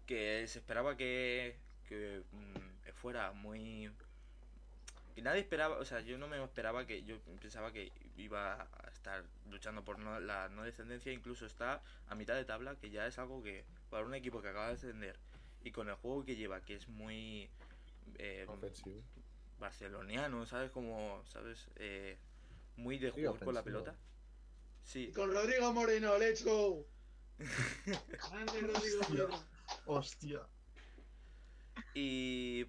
que se esperaba que, que mm, fuera muy que nadie esperaba, o sea, yo no me esperaba que, yo pensaba que iba a estar luchando por la no descendencia, incluso está a mitad de tabla, que ya es algo que para un equipo que acaba de descender y con el juego que lleva, que es muy eh, barceloniano, ¿sabes? Como, ¿sabes? Eh, muy de jugar con la pelota. Sí. Con Rodrigo Moreno, let's go. Rodrigo Hostia. Y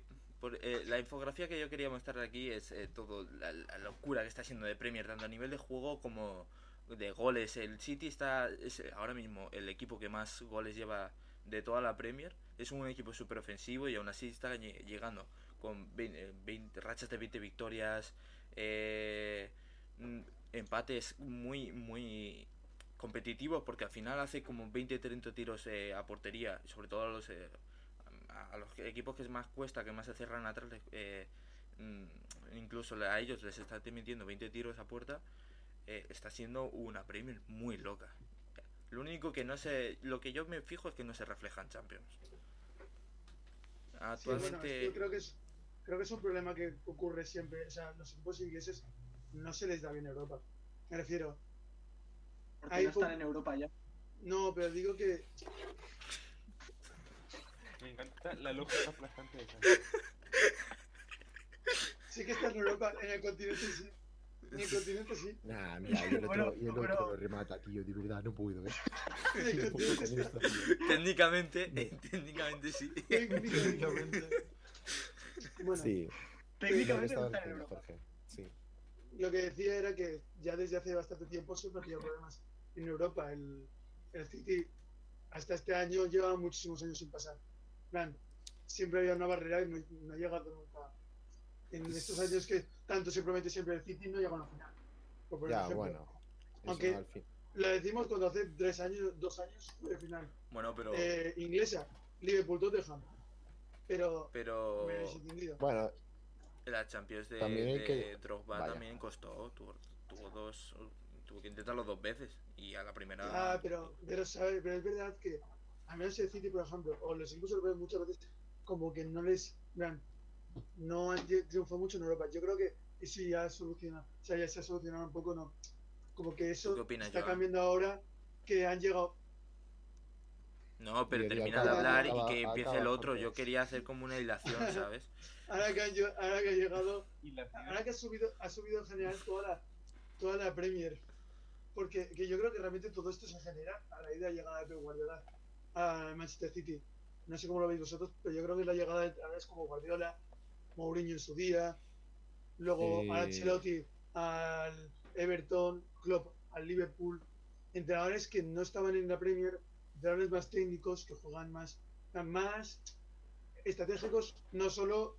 eh, la infografía que yo quería mostrar aquí es eh, todo la, locura que está siendo de Premier, tanto a nivel de juego como de goles. El City está es ahora mismo el equipo que más goles lleva de toda la Premier. Es un equipo súper ofensivo y aún así está llegando con 20, rachas de 20 victorias, eh, mm, empates muy, muy competitivos porque al final hace como 20-30 tiros a portería, sobre todo a los a los equipos que más cuesta, que más se cierran atrás, eh, mm, incluso a ellos les está metiendo 20 tiros a puerta, eh, está siendo una Premier muy loca. Lo único que no se. Lo que yo me fijo es que no se refleja en Champions. Actualmente. yo creo que, es, creo que es un problema que ocurre siempre. O sea, los equipos ingleses no se les da bien Europa. Me refiero. Porque no están en Europa ya. No, pero digo que me encanta la lógica aplastante de esa. *laughs* Sí que está en Europa, en el continente sí. En el continente sí. Nah, mira, yo, bueno, yo pero... lo remata, tío, de verdad, no puedo, ¿eh? *laughs* *laughs* técnicamente, eh, técnicamente sí. Técnicamente. Bueno, sí. Técnicamente no está en Europa. Jorge. Sí. Lo que decía era que ya desde hace bastante tiempo siempre ha tenido problemas en Europa. El, el City hasta este año lleva muchísimos años sin pasar plan, siempre había una barrera y no, ha llegado nunca. En estos años que tanto se promete siempre el City, no llega a la final. ya, bueno. Aunque la decimos cuando hace tres años, dos años fue final. Bueno, pero. Eh, inglesa, Liverpool, Tottenham. Pero. Pero. Bueno. La Champions de, también que... Drogba también costó. Tuvo, tuvo, dos. Tuvo que intentarlo dos veces. Y a la primera. Ah, pero, pero, ¿sabes? pero es verdad que a menos el City, por ejemplo, o los equipos europeos muchas veces como que no les, no han triunfado mucho en Europa. Yo creo que eso ya soluciona, o sea, ya se ha solucionado un poco, ¿no? Como que eso está cambiando ahora, que han llegado... No, pero termina de hablar y que empiece el otro. Yo quería hacer como una hilación, *laughs* ¿sabes? ahora, que ahora que ha llegado, ahora que ha subido, ha subido en general toda la, toda la Premier. Porque que yo creo que realmente todo esto se genera a la idea de llegada de Pep Guardiola a Manchester City. No sé cómo lo veis vosotros, pero yo creo que la llegada de es como Guardiola, Mourinho en su día, luego a Ancelotti al Everton, Klopp al Liverpool, entrenadores que no estaban en la Premier, entrenadores más técnicos, que juegan más, más estratégicos, no solo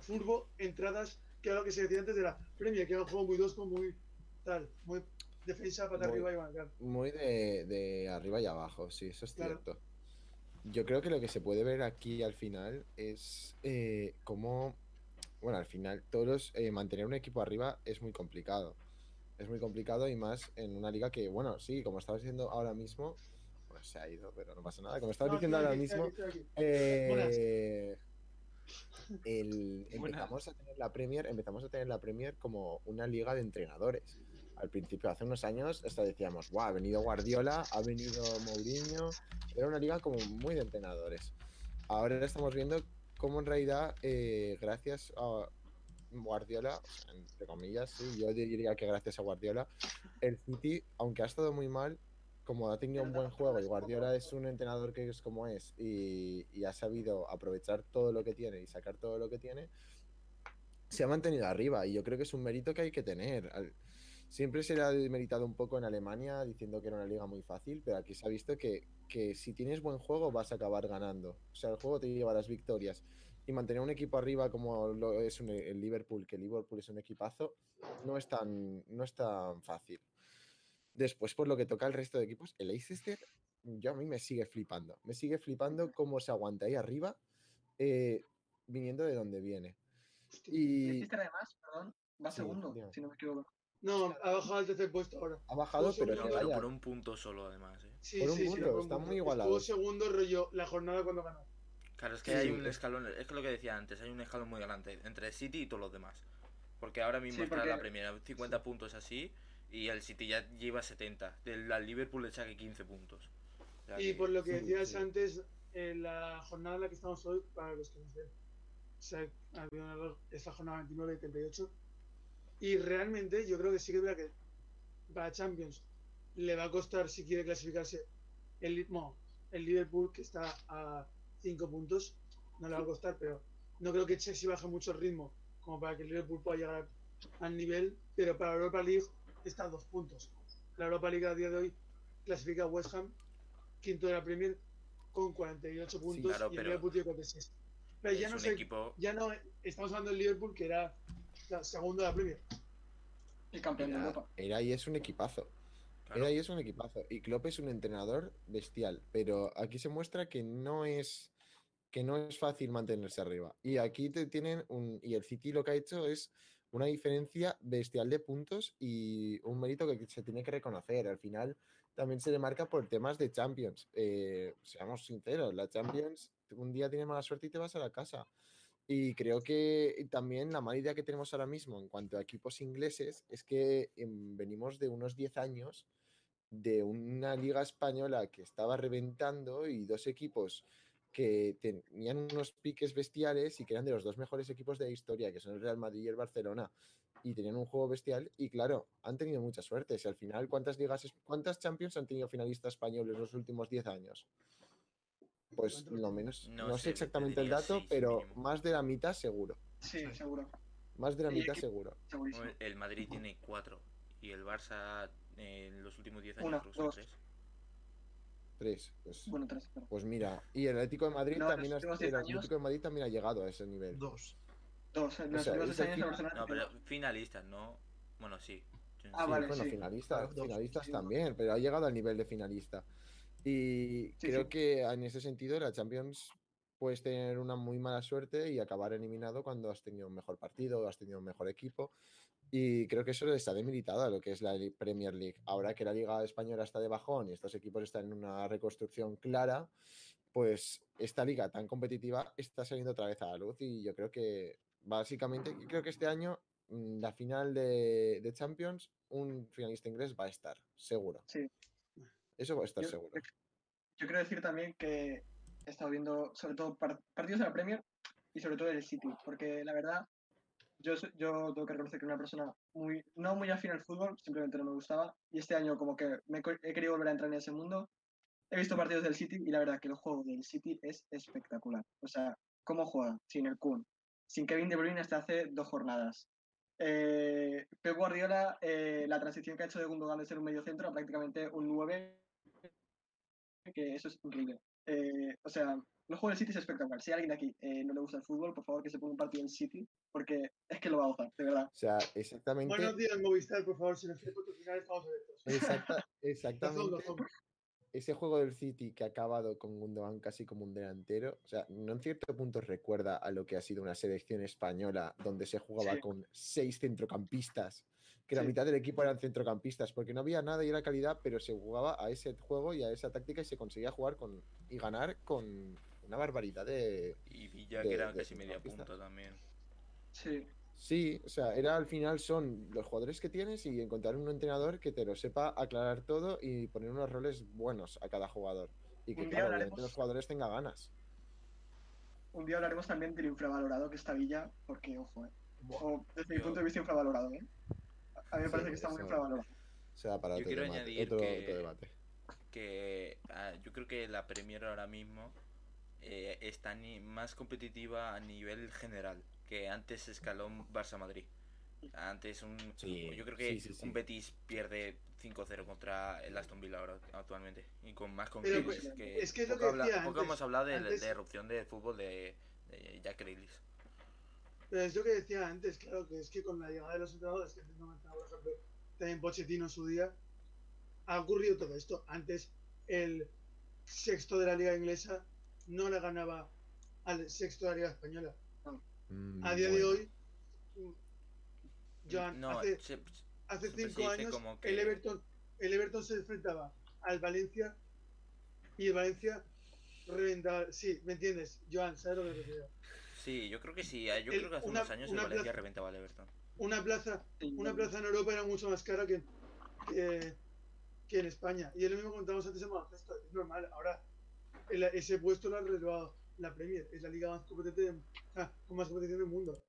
furbo, entradas, que era lo que se decía antes de la Premier, que era un juego muy dosco, muy tal, muy defensa para arriba y marcar. Muy de, de, arriba y abajo, sí, eso es cierto. Yo creo que lo que se puede ver aquí al final es eh, cómo, bueno, al final todos eh, mantener un equipo arriba es muy complicado. Es muy complicado y más en una liga que, bueno, sí, como estabas diciendo ahora mismo, pues se ha ido, pero no pasa nada. Como estabas diciendo ahora mismo, eh, empezamos a tener la Premier, empezamos a tener la Premier como una liga de entrenadores al principio, hace unos años, hasta decíamos, wow, ha venido Guardiola, ha venido Mourinho, era una liga como muy de entrenadores. Ahora estamos viendo cómo en realidad, eh, gracias a Guardiola, entre comillas, sí, yo diría que gracias a Guardiola, el City, aunque ha estado muy mal, como ha tenido un buen juego y Guardiola es un entrenador que es como es y, y, ha sabido aprovechar todo lo que tiene y sacar todo lo que tiene, se ha mantenido arriba y yo creo que es un mérito que hay que tener. Siempre se le ha demeritado un poco en Alemania diciendo que era una liga muy fácil, pero aquí se ha visto que, si tienes buen juego vas a acabar ganando. O sea, el juego te lleva las victorias. y mantener un equipo arriba como lo es el Liverpool, que el Liverpool es un equipazo, no es tan, no es tan fácil. Después, por lo que toca al resto de equipos, el Leicester, yo a mí me sigue flipando. Me sigue flipando cómo se aguanta ahí arriba, eh, viniendo de donde viene. Y... Leicester además, perdón, va segundo, si no me equivoco. No, ha bajado al tercer puesto ahora. Ha bajado, pero, por un punto solo, además. ¿eh? Sí, por un sí, punto, está muy igualado. Estuvo segundo rollo la jornada cuando ganó. Claro, es que hay un escalón, es que lo que decía antes, hay un escalón muy grande entre City y todos los demás. Porque ahora mismo está la primera, 50 puntos así, y el City ya lleva 70. Del Liverpool le saque 15 puntos. y por lo que decías antes, en la jornada en la que estamos hoy, para los que no sé, o ha habido esta jornada 29 y 38 y realmente yo creo que sí que es verdad que para Champions le va a costar si quiere clasificarse el, el Liverpool que está a 5 puntos, no le va a costar, pero no creo que Chelsea baje mucho el ritmo como para que el Liverpool pueda llegar al nivel, pero para Europa League está a 2 puntos. La Europa League a día de hoy clasifica a West Ham, quinto de la Premier, con 48 puntos y el Liverpool tiene 46. Pero ya no, sé, ya no estamos hablando del Liverpool que era segundo de la Premier. El campeón de Europa. Era y es un equipazo. Era y es un equipazo. Y Klopp es un entrenador bestial. Pero aquí se muestra que no es que no es fácil mantenerse arriba. Y aquí te tienen un. Y el City lo que ha hecho es una diferencia bestial de puntos y un mérito que se tiene que reconocer. Al final también se le marca por temas de Champions. Eh, seamos sinceros, la Champions un día tiene mala suerte y te vas a la casa. Y creo que también la mala idea que tenemos ahora mismo en cuanto a equipos ingleses es que em, venimos de unos 10 años de una liga española que estaba reventando y dos equipos que tenían unos piques bestiales y que eran de los dos mejores equipos de la historia, que son el Real Madrid y el Barcelona, y tenían un juego bestial y claro, han tenido mucha suerte. Si al final, ¿cuántas ligas, cuántas Champions han tenido finalistas españoles los últimos 10 años? Pues lo menos, no, sé, exactamente el dato, pero más de la mitad seguro. Sí, seguro. Más de la mitad seguro. El Madrid tiene cuatro y el Barça en los últimos 10 años Una, tres. Tres. Pues, bueno, tres. Pues mira, y el Atlético de Madrid también ha, el Atlético de Madrid también ha llegado a ese nivel. Dos. Dos. En los No, pero finalistas, no. Bueno, sí. Ah, vale, bueno, finalistas, finalistas también, pero ha llegado al nivel de finalista. Y creo que en ese sentido la Champions puedes tener una muy mala suerte y acabar eliminado cuando has tenido un mejor partido o has tenido un mejor equipo. Y creo que eso está demilitado a lo que es la Premier League. Ahora que la Liga Española está de bajón y estos equipos están en una reconstrucción clara, pues esta liga tan competitiva está saliendo otra vez a la luz y yo creo que básicamente, creo que este año mm, la final de, de Champions, un finalista inglés va a estar, seguro. Sí, eso va a estar seguro. Yo quiero decir también que he estado viendo sobre todo partidos de la Premier y sobre todo del City, porque la verdad, yo, yo tengo que reconocer que era una persona muy, no muy afín al fútbol, simplemente no me gustaba, y este año como que me he querido volver a entrar en ese mundo. He visto partidos del City y la verdad que el juego del City es espectacular. O sea, cómo juega sin el Kun, sin Kevin De Bruyne hasta hace dos jornadas. Eh, Pep Guardiola, eh, la transición que ha hecho de Gundogan de ser un medio centro a prácticamente un 9 que eso es increíble. Eh, o sea, el juego del City es espectacular. Si a alguien aquí eh, no le gusta el fútbol, por favor que se ponga un partido en City, porque es que lo va a gozar, de verdad. O sea, exactamente. Buenos días, Movistar, por favor, si nos quieres final estamos abiertos. Exacta, *laughs* exactamente. Ese juego del City que ha acabado con Gundogan casi como un delantero, o sea, no en cierto punto recuerda a lo que ha sido una selección española donde se jugaba con seis centrocampistas que la mitad del equipo eran centrocampistas, porque no había nada y era calidad, pero se jugaba a ese juego y a esa táctica y se conseguía jugar con y ganar con una barbaridad de. Y Villa, que era casi media punta también. Sí. Sí, o sea, era al final son los jugadores que tienes y encontrar un entrenador que te lo sepa aclarar todo y poner unos roles buenos a cada jugador. Y que los jugadores tengan ganas. Un día hablaremos también del infravalorado que está Villa, porque, ojo, eh. desde mi punto de vista, infravalorado, ¿eh? A mí me parece que está muy infravalorado. Yo quiero añadir que, que ah, yo creo que la Premier ahora mismo eh, está ni más competitiva a nivel general que antes escaló Barça Madrid. Antes un yo creo que un Betis pierde 5-0 contra el Aston Villa ahora actualmente y con más con pues, que es que es lo que decía poco hemos hablado de, de erupción de fútbol de, eh, Jack Grealish. Pero es lo que decía antes, claro, que es que con la llegada de los entrenadores, que por ejemplo, también Pochettino en su día, ha ocurrido todo esto. Antes el sexto de la liga inglesa no le ganaba al sexto de la liga española. Mm, a día de hoy, Joan, No, hace, se- hace cinco años como que- el, Everton, el Everton se enfrentaba al Valencia y el Valencia reventaba. Sí, ¿me entiendes? Joan, ¿sabes lo que me refiero? Sí, yo creo que sí. eh, Yo El- creo que hace una- unos años una el Valencia plaza- reventaba al Everton. Una plaza, una plaza en Europa era mucho más cara que, que, que en España. Y es lo mismo que contábamos antes en baloncesto. Es normal. Ahora el- ese puesto lo ha reservado la Premier. Es la liga más competente, de- ah, con más competición del mundo.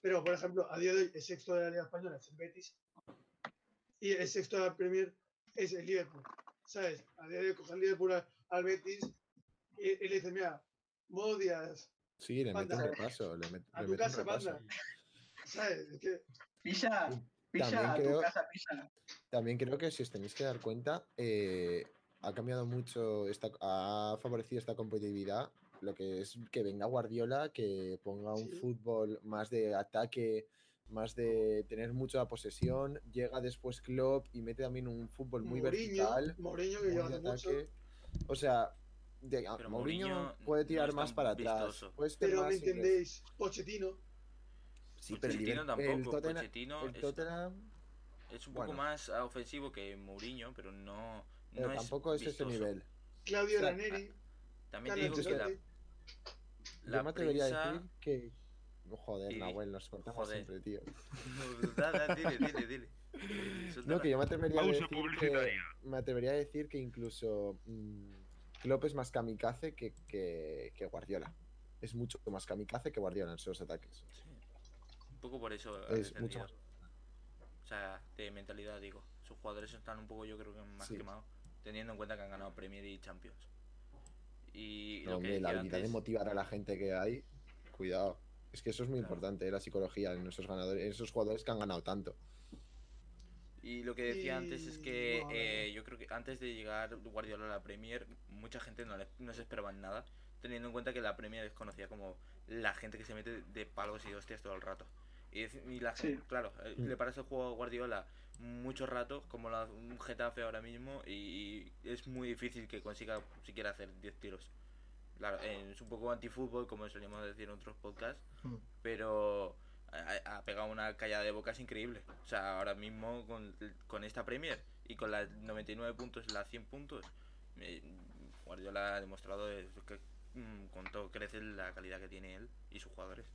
Pero, por ejemplo, a día de hoy, el sexto de la liga española es el Betis. Y el sexto de la Premier es el Liverpool. ¿Sabes? A día de hoy coge el Liverpool al, al Betis y, y le dice, mira, modo Díaz, Sí, le mete un repaso. Le, met- a le tu mete un casa, repaso. banda. *laughs* ¿Sabes? Es que También a tu creo- casa, pisa. También creo que si os tenéis que dar cuenta, eh, ha cambiado mucho, esta, ha favorecido esta competitividad, lo que es que venga Guardiola, que ponga un Sí. fútbol más de ataque, más de tener mucha posesión, llega después Klopp y mete también un fútbol muy Mourinho, vertical, Mourinho que lleva mucho. O sea, de, a- Pero Mourinho Mourinho puede tirar es más para atrás. vistoso. Pero más me entendéis, Pochettino, Sí, pero el, Pochettino Liverpool- el tampoco. Tottenham, Pochettino el es- Tottenham, Es un poco Bueno. más ah, ofensivo que Mourinho, pero no, pero no tampoco es, ese vistoso. nivel. Claudio O sea, Ranieri, También te digo que la, la Yo me atrevería prensa... a decir que. Joder, Sí, Nahuel, nos cortamos joder. siempre, tío. Dile, dile, dile. No, que yo me atrevería a decir que. Me atrevería a decir que incluso. mm, Klopp es más kamikaze que, que, que Guardiola. Es mucho más kamikaze que Guardiola en sus ataques. Sí. Un poco por eso Es mucho más. O sea, de mentalidad, digo. Sus jugadores están un poco, yo creo que más Sí. quemados, teniendo en cuenta que han ganado Premier y Champions. Y No, lo que hombre, la habilidad de motivar a la gente que hay. Cuidado. Es que eso es muy Claro. importante, eh, la psicología en esos ganadores, en esos jugadores que han ganado tanto. Y lo que decía antes es que Y, eh, yo creo que antes de llegar Guardiola a la Premier, mucha gente no, le- no se esperaba nada, teniendo en cuenta que la Premier es conocida como la gente que se mete de palos y hostias todo el rato. Y, es- y la Sí. gente, claro, eh, le parece el juego a Guardiola mucho rato, como la, un Getafe ahora mismo, y es muy difícil que consiga siquiera hacer 10 tiros. Claro, es un poco antifútbol, como solíamos decir en otros podcasts, Mm. pero ha, ha pegado una callada de bocas increíble. O sea, ahora mismo con, con esta Premier y con las 99 puntos, las 100 puntos, Guardiola ha demostrado que mm, con todo crece la calidad que tiene él y sus jugadores.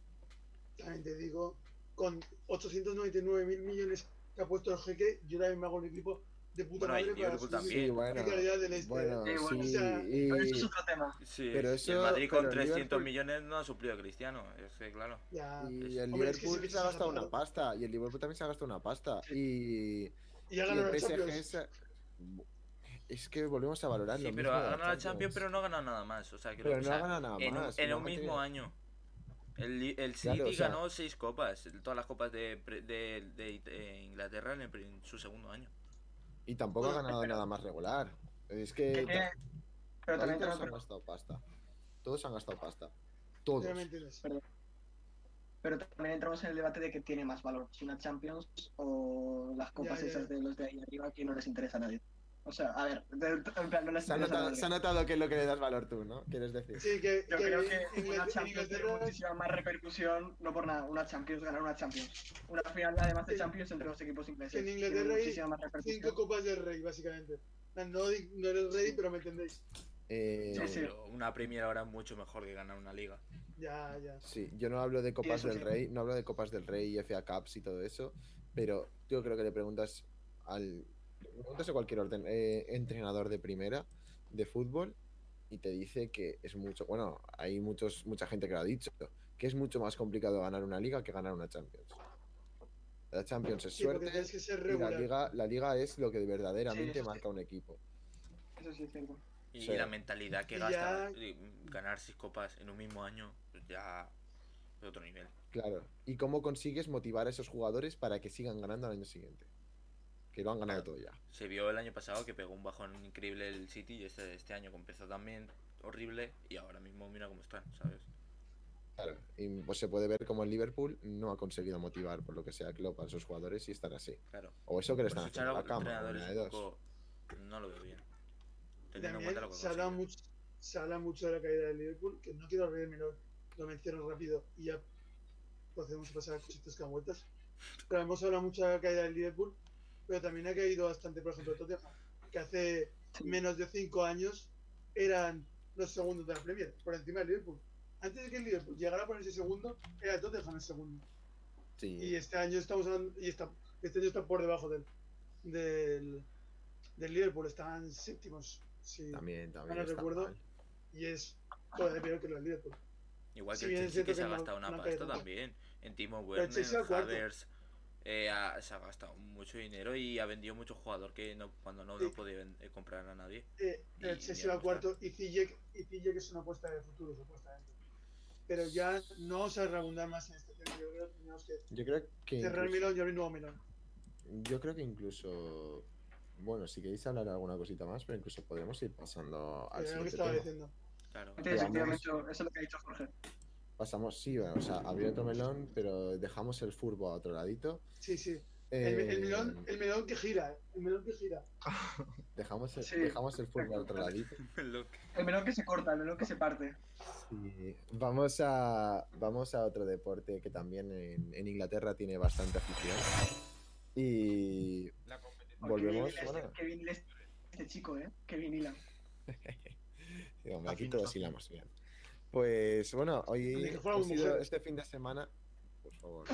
también te digo, con 899 mil millones que ha puesto el jeque, yo también me hago un equipo de puta Bueno, y madre Liverpool también. Sí, bueno. del este. Bueno, Sí, bueno, sí, o sea, y- Pero eso es otro tema. Sí, Pero y eso- el Madrid con pero el 300 Liverpool- millones no ha suplido a Cristiano, es que claro. Ya. Y el Hombre, es que Liverpool si se ha gastado una pasta. Y el Liverpool también se ha gastado una pasta. Y, Y y el PSG se- Es que volvemos a valorar Sí, lo pero ha ganado la Champions, pero no ha ganado nada más. O sea, creo, Pero o no sea, ha ganado nada en, un- más, en no un mismo tenido- año. El, el City Claro, o sea- ganó seis copas, todas las copas de, pre- de, de- de Inglaterra en, el en su segundo año. Y tampoco Bueno, ha ganado pero- nada más regular. Es que. ta- pero también todos han gastado pasta. Todos han gastado pasta. Todos. Pero también entramos en el debate de que tiene más valor, si una Champions o las copas Ya, ya, esas de los de ahí arriba que no les interesa a nadie. O sea, a ver, de- en plan, no les Se ha, notado, se ha notado que es lo que le das valor tú, ¿no? ¿Quieres decir? Sí, que, Yo que creo que una Champions tiene muchísima más repercusión, no por nada, una Champions, ganar una Champions. Una final además de Champions entre los equipos ingleses. en Inglaterra hay muchísima más repercusión. cinco copas del rey, básicamente. No, eres rey, pero me entendéis. Eh, Sí, sí. una Premier ahora es mucho mejor que ganar una liga. Ya, ya. Sí, yo no hablo de Copas del sí. Rey, no hablo de Copas del Rey y FA Cups y todo eso, pero yo creo que le preguntas al a cualquier orden- eh, entrenador de primera de fútbol y te dice que es mucho, bueno, hay muchos mucha gente que lo ha dicho, que es mucho más complicado ganar una liga que ganar una Champions. La Champions es Sí, suerte tienes que ser y la liga, la liga es lo que verdaderamente Sí, sí, sí. marca un equipo. Eso sí es cierto. Y Sí. la mentalidad que gasta ya- ganar seis copas en un mismo año, pues ya es otro nivel. Claro. ¿Y cómo consigues motivar a esos jugadores para que sigan ganando al año siguiente? Que lo han ganado todo ya. Se vio el año pasado que pegó un bajón increíble el City y este, este año que empezó también horrible y ahora mismo mira cómo están, ¿sabes? Claro, y pues se puede ver como el Liverpool no ha conseguido motivar por lo que sea Klopp a sus jugadores y están así. Claro. O eso que le están haciendo la cama, de dos. poco- No lo veo bien. También lo se habla, mucho, se habla mucho de la caída del Liverpool, que no quiero abrirme, lo menciono rápido y ya podemos pasar a cositas que dan vueltas. Pero hemos hablado mucho de la caída del Liverpool, pero también ha caído bastante, por ejemplo, Tottenham, que hace Sí. menos de 5 años eran los segundos de la Premier, por encima del Liverpool. Antes de que el Liverpool llegara a ponerse segundo, era el Tottenham el segundo. Sí, Y este año estamos hablando, y está, este año está por debajo del, del, del Liverpool, están séptimos. Sí. también, también no está recuerdo. mal. y es todavía peor que lo del Liverpool. Igual si que bien el Chelsea que se ha gastado una pasta también. En Timo el Werner. Havertz, eh, ha- se ha gastado mucho dinero y ha vendido mucho jugador que no, cuando no lo Sí. podía ven- eh, comprar a nadie. Eh, Y el Chelsea va cuarto y Ziyech, y Ziyech es una apuesta de futuro, supuestamente. Pero ya no vamos a reabundar más en este tema. Yo creo que tenemos que Yo creo que cerrar el incluso, Milán y abrir nuevo Milán. yo creo que incluso bueno, si queréis hablar alguna cosita más, pero incluso podemos ir pasando al siguiente que estaba tema. diciendo. Claro. Efectivamente, eso es lo que ha dicho Jorge. Pasamos, sí, bueno, o sea, abrir otro melón, pero dejamos el furbo a otro ladito. Sí, sí. El, el Eh, melón, el melón que gira, el melón que gira. *laughs* dejamos, el, Sí. dejamos el furbo a otro ladito. El melón que se corta, el melón que se parte. Sí, vamos a, vamos a otro deporte que también en, en Inglaterra tiene bastante afición. Y volvemos. Qué Bueno, este, qué este, chico, ¿eh? Qué vinila. sí, hombre, aquí todos hilamos bien. Pues bueno, hoy ha sido este fin de semana. Por favor.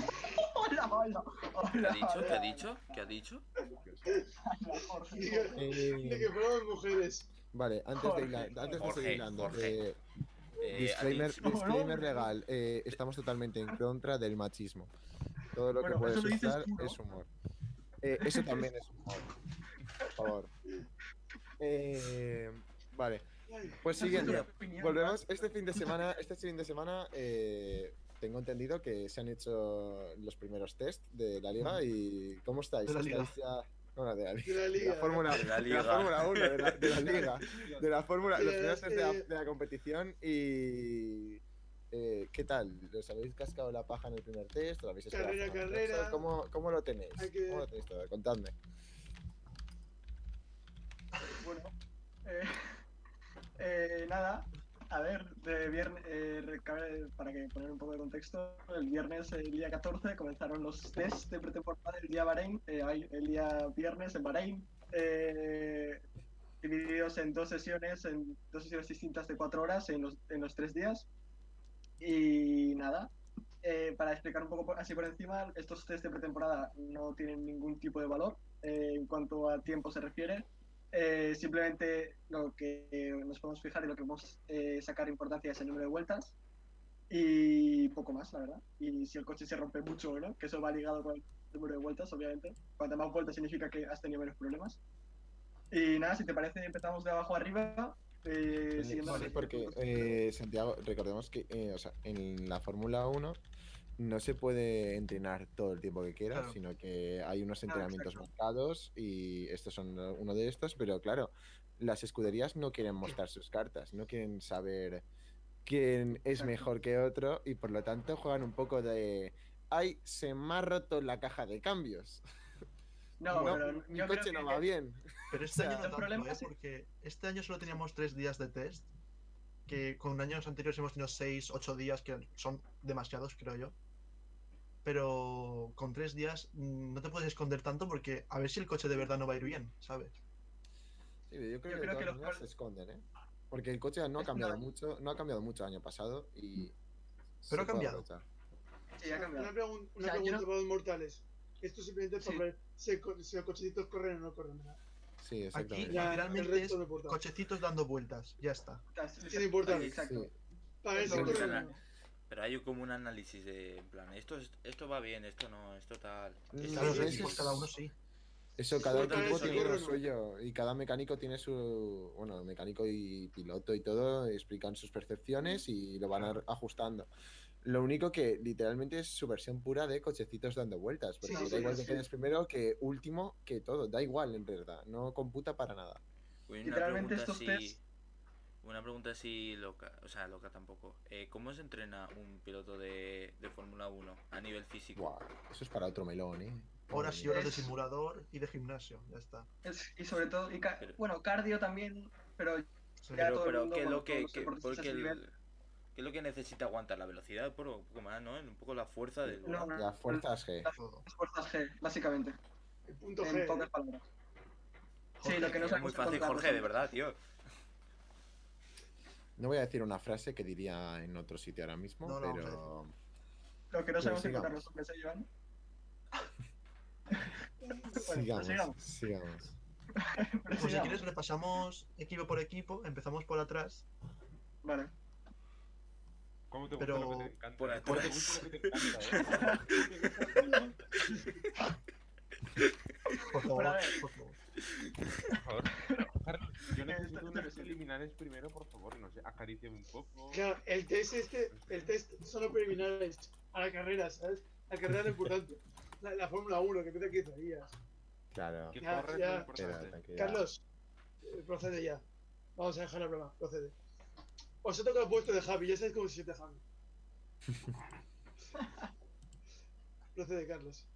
Hola, *laughs* hola, hola. ¿Qué ha dicho? ¿Qué ha dicho? ¿Qué ha dicho? Jorge. que, fueran mujeres. vale, antes de, Jorge, hila- antes de Jorge, seguir Jorge. eh, Eh, disclaimer, ha dicho- disclaimer legal. eh, estamos totalmente en contra del machismo. Todo lo Bueno, que dices usar tú, ¿no? es humor. Eh, eso también es humor. Por favor. *laughs* Eh, vale, pues siguiente. Volvemos. Este fin de semana, este fin de semana, eh, tengo entendido que se han hecho los primeros test de la liga y ¿cómo estáis? De la liga. ¿Estáis ya- Bueno, de la liga. De la liga. Fórmula De la de liga. la Fórmula 1, de la, de la *laughs* liga. De la Fórmula, los primeros test de la, de la competición y. eh, ¿Qué tal? ¿Os habéis cascado la paja en el primer test? ¿Lo habéis Carrera, carrera. ¿Cómo, ¿Cómo lo tenéis? Que- ¿Cómo lo tenéis todo? Contadme. Bueno, eh, eh, nada, a ver, de viernes, eh, para que poner un poco de contexto, el viernes, el día 14, comenzaron los test de pretemporada el día Bahrein, eh, el día viernes en Bahrein, eh, divididos en dos sesiones, en dos sesiones distintas de cuatro horas en los, en los tres días. Y nada, eh, para explicar un poco así por encima, estos test de pretemporada no tienen ningún tipo de valor eh, en cuanto a tiempo se refiere. Eh, simplemente lo que nos podemos fijar y lo que podemos eh, sacar importancia es el número de vueltas y poco más, la verdad. Y si el coche se rompe mucho o no, que eso va ligado con el número de vueltas, obviamente. Cuanto más vueltas significa que has tenido menos problemas. Y nada, si te parece, empezamos de abajo arriba. eh, Sí, porque eh, Santiago, recordemos que eh, o sea, en la Fórmula 1 no se puede entrenar todo el tiempo que quieras, Claro. sino que hay unos entrenamientos marcados y estos son uno de estos, pero claro, las escuderías no quieren mostrar sus cartas, no quieren saber quién es Exacto. mejor que otro y por lo tanto juegan un poco de... ¡Ay, se me ha roto la caja de cambios! *laughs* No, No, pero mi yo coche creo no que- va bien. Pero *laughs* este O sea, año no el tanto, problema ¿eh? es- porque este año solo teníamos tres días de test, que con años anteriores hemos tenido seis, ocho días, que son demasiados, creo yo. Pero con tres días mm, no te puedes esconder tanto porque a ver si el coche de verdad no va a ir bien, ¿sabes? Sí, yo creo Yo que, creo que todas los col- se esconden, ¿eh? Porque el coche no ha cambiado mucho, no ha cambiado mucho el año pasado y. Pero ha cambiado. Sí, ha cambiado. Una, pregun- una O sea, pregunta no- para los mortales. Esto simplemente es Sí. para ver si, co- si los cochecitos corren o no corren. ¿verdad? Sí, Aquí exactamente. Ya, el literalmente resto es no cochecitos dando vueltas, ya está. Sin importar. Exacto. Sí. Para Sí, corren sí. Pero hay como un análisis de, en plan, esto, es- esto va bien, esto no, esto tal. Mm, los equipos sí. cada uno sí. Eso, cada equipo tiene lo suyo y cada mecánico tiene su. Bueno, mecánico y piloto y todo explican sus percepciones y lo van ajustando. Lo único que literalmente es su versión pura de cochecitos dando vueltas. Porque Sí, sí, da igual sí, que quedes primero que último, que todo. Da igual en verdad. No computa para nada. Uy, Literalmente estos si, test- una pregunta así loca, o sea, loca tampoco. Eh, ¿Cómo se entrena un piloto de, de Fórmula 1 a nivel físico? Buah, eso es para otro melón, ¿eh? Horas y horas de simulador y de gimnasio, ya está. Es- y sobre todo, y ca- Pero- bueno, cardio también, pero Sí. Ya Pero, todo el pero mundo, ¿qué es lo que, todos los que- deportistas porque a ese el- nivel. qué es lo que necesita aguantar? La velocidad, por un poco más, ¿no? Un poco la fuerza del No, volante. La fuerzas G. Todo. las fuerzas G, básicamente, El punto en G. pocas palabras. Jorge, sí, lo que no Es muy fácil, Jorge, de verdad, tío. No voy a decir una frase que diría en otro sitio ahora mismo, No, pero. Lo que no Pero sabemos encontrar sigamos. los hombres, ¿eh, Joan? *laughs* Bueno, sigamos, sigamos. sigamos. *laughs* Pero Pues si quieres repasamos equipo por equipo, empezamos por atrás. Vale. ¿Cómo te Pero- gusta lo que te encanta? por? ¿Cómo te gusta lo que te encanta, eh? *laughs* Por favor, Pero por favor. Por favor. Carlos, yo necesito unas no es- preliminares primero, por favor. No sé, acaríciame un poco. Claro, el test este, el test son los preliminares a la carrera, ¿sabes? La carrera es lo importante. La, la Fórmula 1, que empieza 15 días. Claro. Que Ya, corres ya. importante. Carlos, eh, procede ya. Vamos a dejar la broma, procede. Os he tocado el puesto de Javi, ya sabéis cómo se siente Javi. *laughs* procede, Carlos.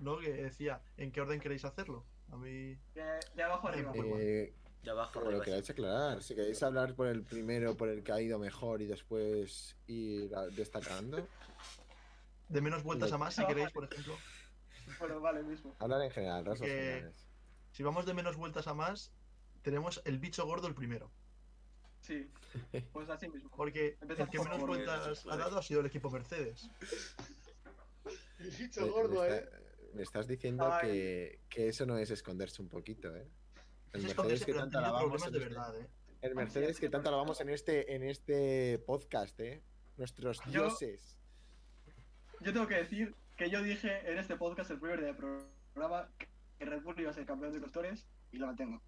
No, que decía, ¿en qué orden queréis hacerlo? A mí. De, de abajo arriba. Eh, De abajo como lo arriba. queráis aclarar. Si queréis hablar por el primero, por el que ha ido mejor y después ir destacando, De menos vueltas a más, si queréis, por ejemplo. Bueno, vale, mismo. hablar en general, rasgos generales. Si vamos de menos vueltas a más, tenemos el bicho gordo el primero. Sí. Pues así mismo. Porque el que menos vueltas ha dado ha sido el equipo Mercedes. El bicho Me, gordo, eh. Me estás diciendo que, que eso no es esconderse un poquito, ¿eh? El Es Mercedes que tanto alabamos de verdad. El Mercedes que tanto alabamos en este, en este podcast, ¿eh? Nuestros Yo- dioses. Yo tengo que decir que yo dije en este podcast, el primer día del programa, que Red Bull iba a ser campeón de constructores y lo mantengo.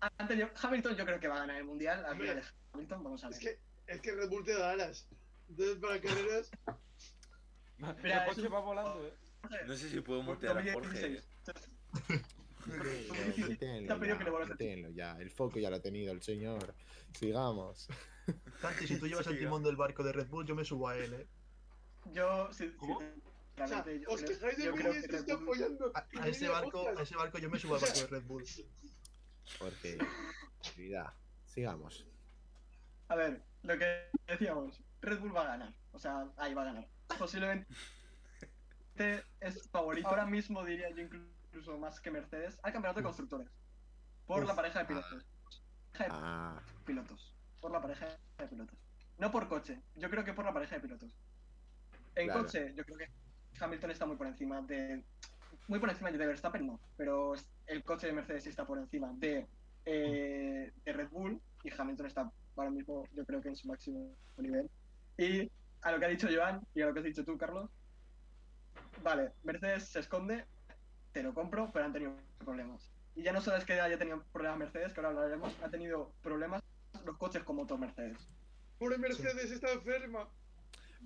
Han tenido- Hamilton yo creo que va a ganar el mundial. Aquí Hombre. de Hamilton, vamos a ver. Es que, es que Red Bull te da alas. Entonces, para carreras, *laughs* Mira, el coche va volando, eh. No sé si puedo mutear a Jorge. 2016. Pero difícil. mutéenlo Te ha pedido ya. El foco ya lo ha tenido el señor. Sigamos. Santi, si tú llevas el timón del barco de Red Bull, yo me subo a él, ¿eh? Yo, sí, ¿Cómo? o sea, yo os quejáis de mí y está apoyando. A, ese barco, a ese barco yo me subo al barco de Red Bull. Porque. Cuidado. Sigamos. A ver, lo que decíamos, Red Bull va a ganar. O sea, ahí va a ganar. Posiblemente es favorito. Ahora mismo diría yo incluso más que Mercedes al campeonato de constructores. Por Uf. la pareja de pilotos. De Ah, pilotos. Por la pareja de pilotos. No por coche, yo creo que por la pareja de pilotos. En Claro. coche, yo creo que Hamilton está muy por encima de. Muy por encima de Verstappen, no. Pero el coche de Mercedes está por encima de, eh, de Red Bull. Y Hamilton está ahora mismo, yo creo que en su máximo nivel. Y a lo que ha dicho Joan y a lo que has dicho tú, Carlos. Vale, Mercedes se esconde, te lo compro, pero han tenido problemas. Y ya no solo es que haya tenido problemas Mercedes, que ahora hablaremos, ha tenido problemas los coches con motor Mercedes. Pobre Mercedes está enferma.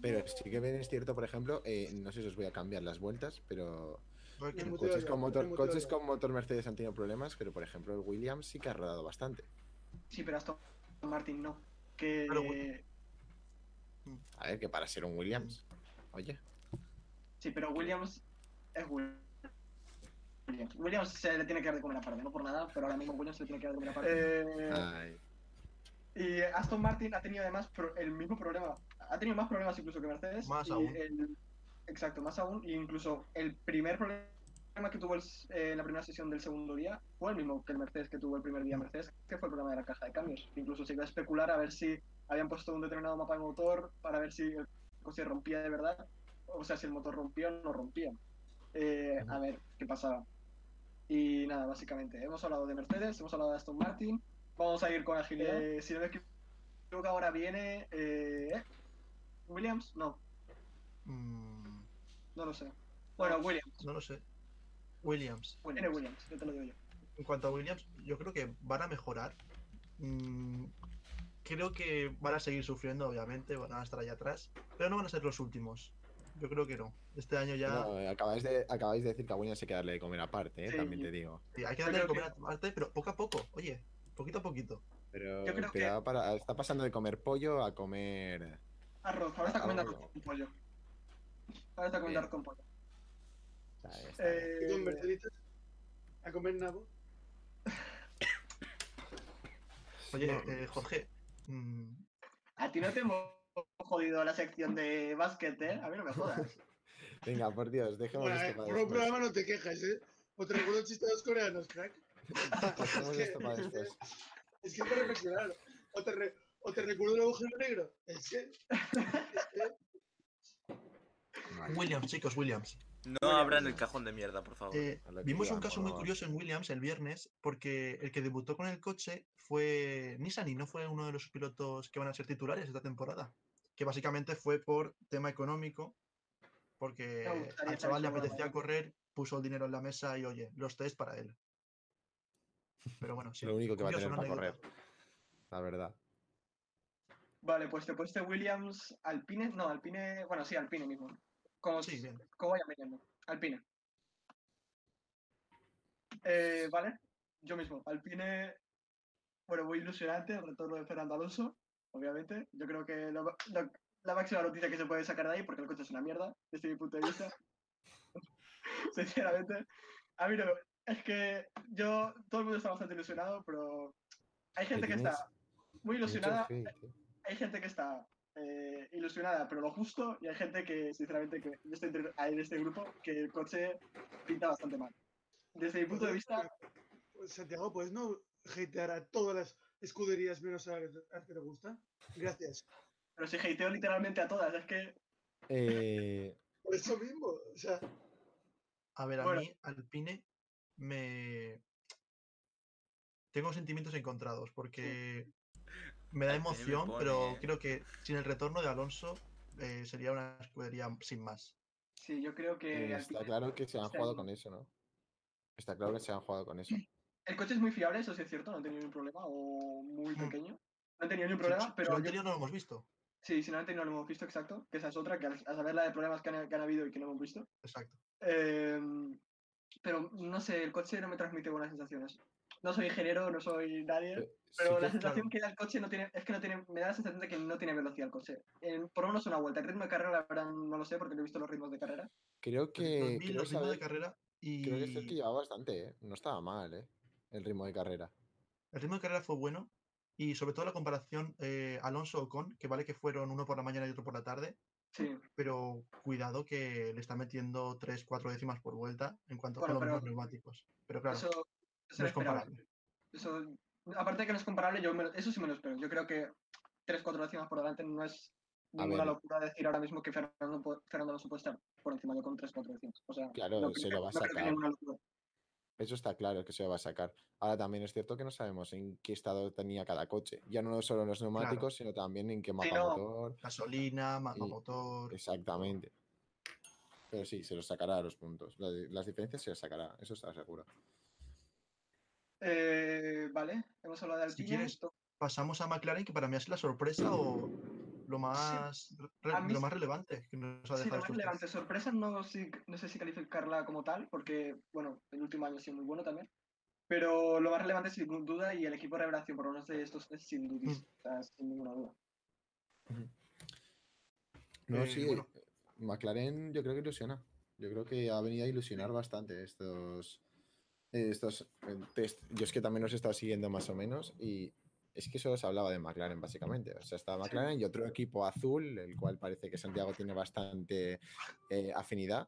pero sí que bien es cierto, por ejemplo, eh, no sé si os voy a cambiar las vueltas, pero coches con, motor, coches con motor Mercedes han tenido problemas, pero por ejemplo el Williams sí que ha rodado bastante. Sí, pero Aston Martin no. Que. Pero bueno. A ver, que para ser un Williams. Oye, Sí, pero Williams es Will- Williams. Williams se le tiene que dar de comer aparte, no por nada, pero ahora mismo Williams se le tiene que dar de comer aparte. Eh, ay, y Aston Martin ha tenido además el mismo problema. Ha tenido más problemas incluso que Mercedes. Más y aún. el- exacto, más aún. Y incluso el primer problema que tuvo el s- eh, en la primera sesión del segundo día fue el mismo que el Mercedes que tuvo el primer día Mercedes, que fue el problema de la caja de cambios. Incluso se iba a especular a ver si habían puesto un determinado mapa de motor para ver si el coche rompía de verdad, o sea, si el motor rompía o no rompía. Eh, a ver qué pasaba. Y nada, básicamente, hemos hablado de Mercedes, hemos hablado de Aston Martin, vamos a ir con agilidad. Eh, si no me equivoco, ahora viene... eh, ¿eh? ¿Williams? No, mm, no lo sé. Bueno, Williams. no lo sé. Williams. Viene Williams, yo te lo digo yo. En cuanto a Williams, yo creo que van a mejorar. Mm, creo que van a seguir sufriendo, obviamente, van a estar allá atrás, pero no van a ser los últimos. Yo creo que no. Este año ya no, eh, acabáis, de, acabáis de decir que a Williams hay que darle de comer aparte, eh, Sí. también te digo. sí, hay que darle de comer a parte, pero poco a poco. Oye, poquito a poquito. Pero, está pasando de comer pollo a comer. Arroz, ahora está comiendo arroz con pollo. Ahora está comiendo arroz con pollo. Eh... ¿Y con Merceditas? ¿A comer nabo? Oye, eh, Jorge. Mm, a ti no te hemos jodido la sección de básquet, ¿eh? A mí no me jodas. *laughs* Venga, por Dios, dejemos bueno, esto para Por un programa no te quejas, ¿eh? O te recuerdo chistes de los coreanos, crack. *laughs* Dejemos es esto para después. Es que es para reflexionar. O te, re, o te recuerdo el agujero negro. Es que... Es que... Williams, chicos, Williams. No abran el cajón de mierda, por favor. Eh, vimos un caso muy curioso en Williams el viernes, porque el que debutó con el coche fue Nissan y no fue uno de los pilotos que van a ser titulares esta temporada. Que básicamente fue por tema económico, porque al chaval le apetecía correr, puso el dinero en la mesa y oye, los test para él. Pero bueno, sí. Lo único que va a tener para correr. La verdad. Vale, pues te puesto Williams Alpine. No, Alpine. Bueno, sí, Alpine mismo. Como, sí, bien. como vaya mirando. Alpine. Eh, vale, yo mismo. Alpine, bueno, muy ilusionante el retorno de Fernando Alonso, obviamente. Yo creo que la máxima noticia que se puede sacar de ahí, porque el coche es una mierda, desde mi punto de vista. *laughs* Sinceramente. A mí no, es que yo, todo el mundo está bastante ilusionado, pero hay gente que está muy ilusionada. Hay gente que está eh, ilusionada, pero lo justo, y hay gente que, sinceramente, que en este, en este grupo, que el coche pinta bastante mal. Desde mi punto de vista... Pues, Santiago, ¿puedes no hatear a todas las escuderías menos a las que te gusta? Gracias. Pero si hateo literalmente a todas, es que... Eh... *laughs* Por eso mismo, o sea... A ver, a mí, Alpine, me... Tengo sentimientos encontrados, porque me da emoción, pero creo que sin el retorno de Alonso eh, sería una escudería sin más. Sí, yo creo que. está claro que se han jugado con eso, ¿no? Está claro que se han jugado con eso. El coche es muy fiable, eso sí es cierto, no han tenido ningún problema, o muy mm. pequeño. No han tenido ningún problema, pero. Si no no lo hemos visto. Sí, si no han tenido no lo hemos visto, exacto. Que esa es otra, que a saber la de problemas que han, habido y que no hemos visto. Exacto. Em, pero no sé, el coche no me transmite buenas sensaciones no soy ingeniero, no soy nadie, eh, pero la sensación que da el coche no tiene, es que no tiene, me da la sensación de que no tiene velocidad el coche. por lo menos una vuelta. El ritmo de carrera, la verdad, no lo sé porque no he visto los ritmos de carrera. Creo que. el ritmo de carrera y. Creo que es el que llevaba bastante, ¿eh? No estaba mal, ¿eh? El ritmo de carrera. El ritmo de carrera fue bueno y sobre todo la comparación eh, Alonso-Ocon, que vale que fueron uno por la mañana y otro por la tarde. Sí. Pero cuidado que le está metiendo 3-4 décimas por vuelta en cuanto a los neumáticos. Pero claro, no es comparable. Eso, aparte de que no es comparable, yo eso sí me lo espero. Yo creo que 3-4 décimas por delante no es ninguna locura decir ahora mismo que Fernando, Fernando no puede estar por encima de con 3-4 décimas. O sea, claro, se lo va a sacar. Eso está claro que se va a sacar. Ahora también es cierto que no sabemos en qué estado tenía cada coche. Ya no solo en los neumáticos, sino también en qué mapa motor. Gasolina, mapa motor. Exactamente. Pero sí, se los sacará a los puntos. Las diferencias se las sacará, eso está seguro. Eh, vale, hemos hablado de Alpine. Si pasamos a McLaren, que para mí es la sorpresa o lo más, lo más relevante que nos ha dejado. Sí, lo más relevante. Sorpresa no, no sé si calificarla como tal, porque, bueno, el último año ha sido muy bueno también. Pero lo más relevante sin duda y el equipo de revelación, por lo menos de estos es sin duda, mm. sin ninguna duda. No, eh, sí, McLaren yo creo que ilusiona. Yo creo que ha venido a ilusionar bastante estos, estos eh, test, yo es que también los he estado siguiendo más o menos y es que solo se hablaba de McLaren básicamente. O sea, estaba McLaren y otro equipo azul, el cual parece que Santiago tiene bastante eh, afinidad.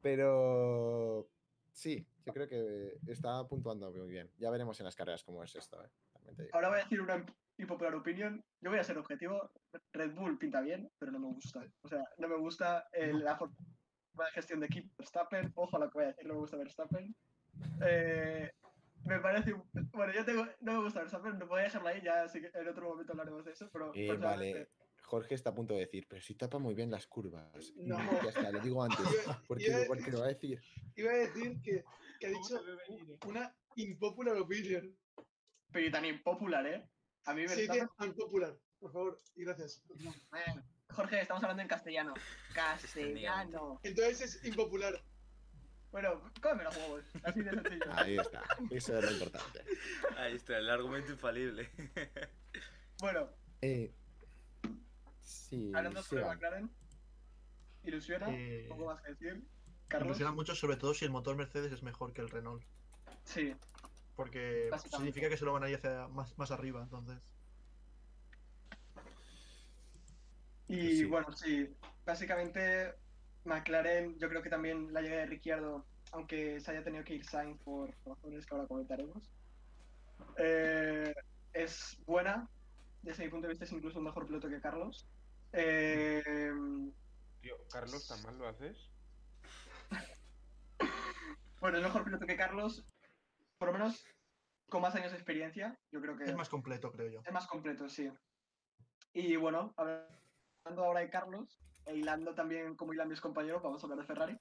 Pero sí, yo creo que está puntuando muy bien. Ya veremos en las carreras cómo es esto. Eh, Ahora voy a decir una impopular opinión. Yo voy a ser objetivo. Red Bull pinta bien, pero no me gusta. O sea, no me gusta la forma de gestión de equipo Verstappen. Ojo a lo que voy a decir, no me gusta Verstappen. Eh, me parece. *laughs* Bueno, yo tengo, no me gusta Verstappen, no voy a dejarla ahí, ya así que en otro momento hablaremos de eso. Pero eh, vale. Jorge está a punto de decir, pero si tapa muy bien las curvas. No. Ya está, lo digo antes. Porque, porque lo va a decir. *laughs* Iba a decir que, que ha dicho una impopular opinion. Pero tan impopular, ¿eh? A mí me Sí, que impopular. Por favor, y gracias. Jorge, estamos hablando en castellano. Castellano. Entonces es impopular. Bueno, cómeme los huevos. Así de sencillo. Ahí está. Eso es lo importante. Ahí está, el argumento infalible. Bueno, Eh, sí. hablando sobre. McLaren, ilusiona, Eh, poco más que decir. Carlos, ilusiona mucho, sobre todo si el motor Mercedes es mejor que el Renault. sí, Porque significa que se lo van a ir hacia más, más arriba, entonces. Y Pues sí. bueno, sí, básicamente McLaren, yo creo que también la llegada de Ricciardo, aunque se haya tenido que ir Sainz por razones que ahora comentaremos, eh, es buena. Desde mi punto de vista es incluso un mejor piloto que Carlos. Eh, Tío, Carlos, ¿tan mal lo haces? bueno, es mejor piloto que Carlos, por lo menos con más años de experiencia, yo creo que Es más completo, creo yo. es más completo, sí. Y bueno, hablando ahora de Carlos, e hilando también como hilan mis compañeros, vamos a hablar de Ferrari.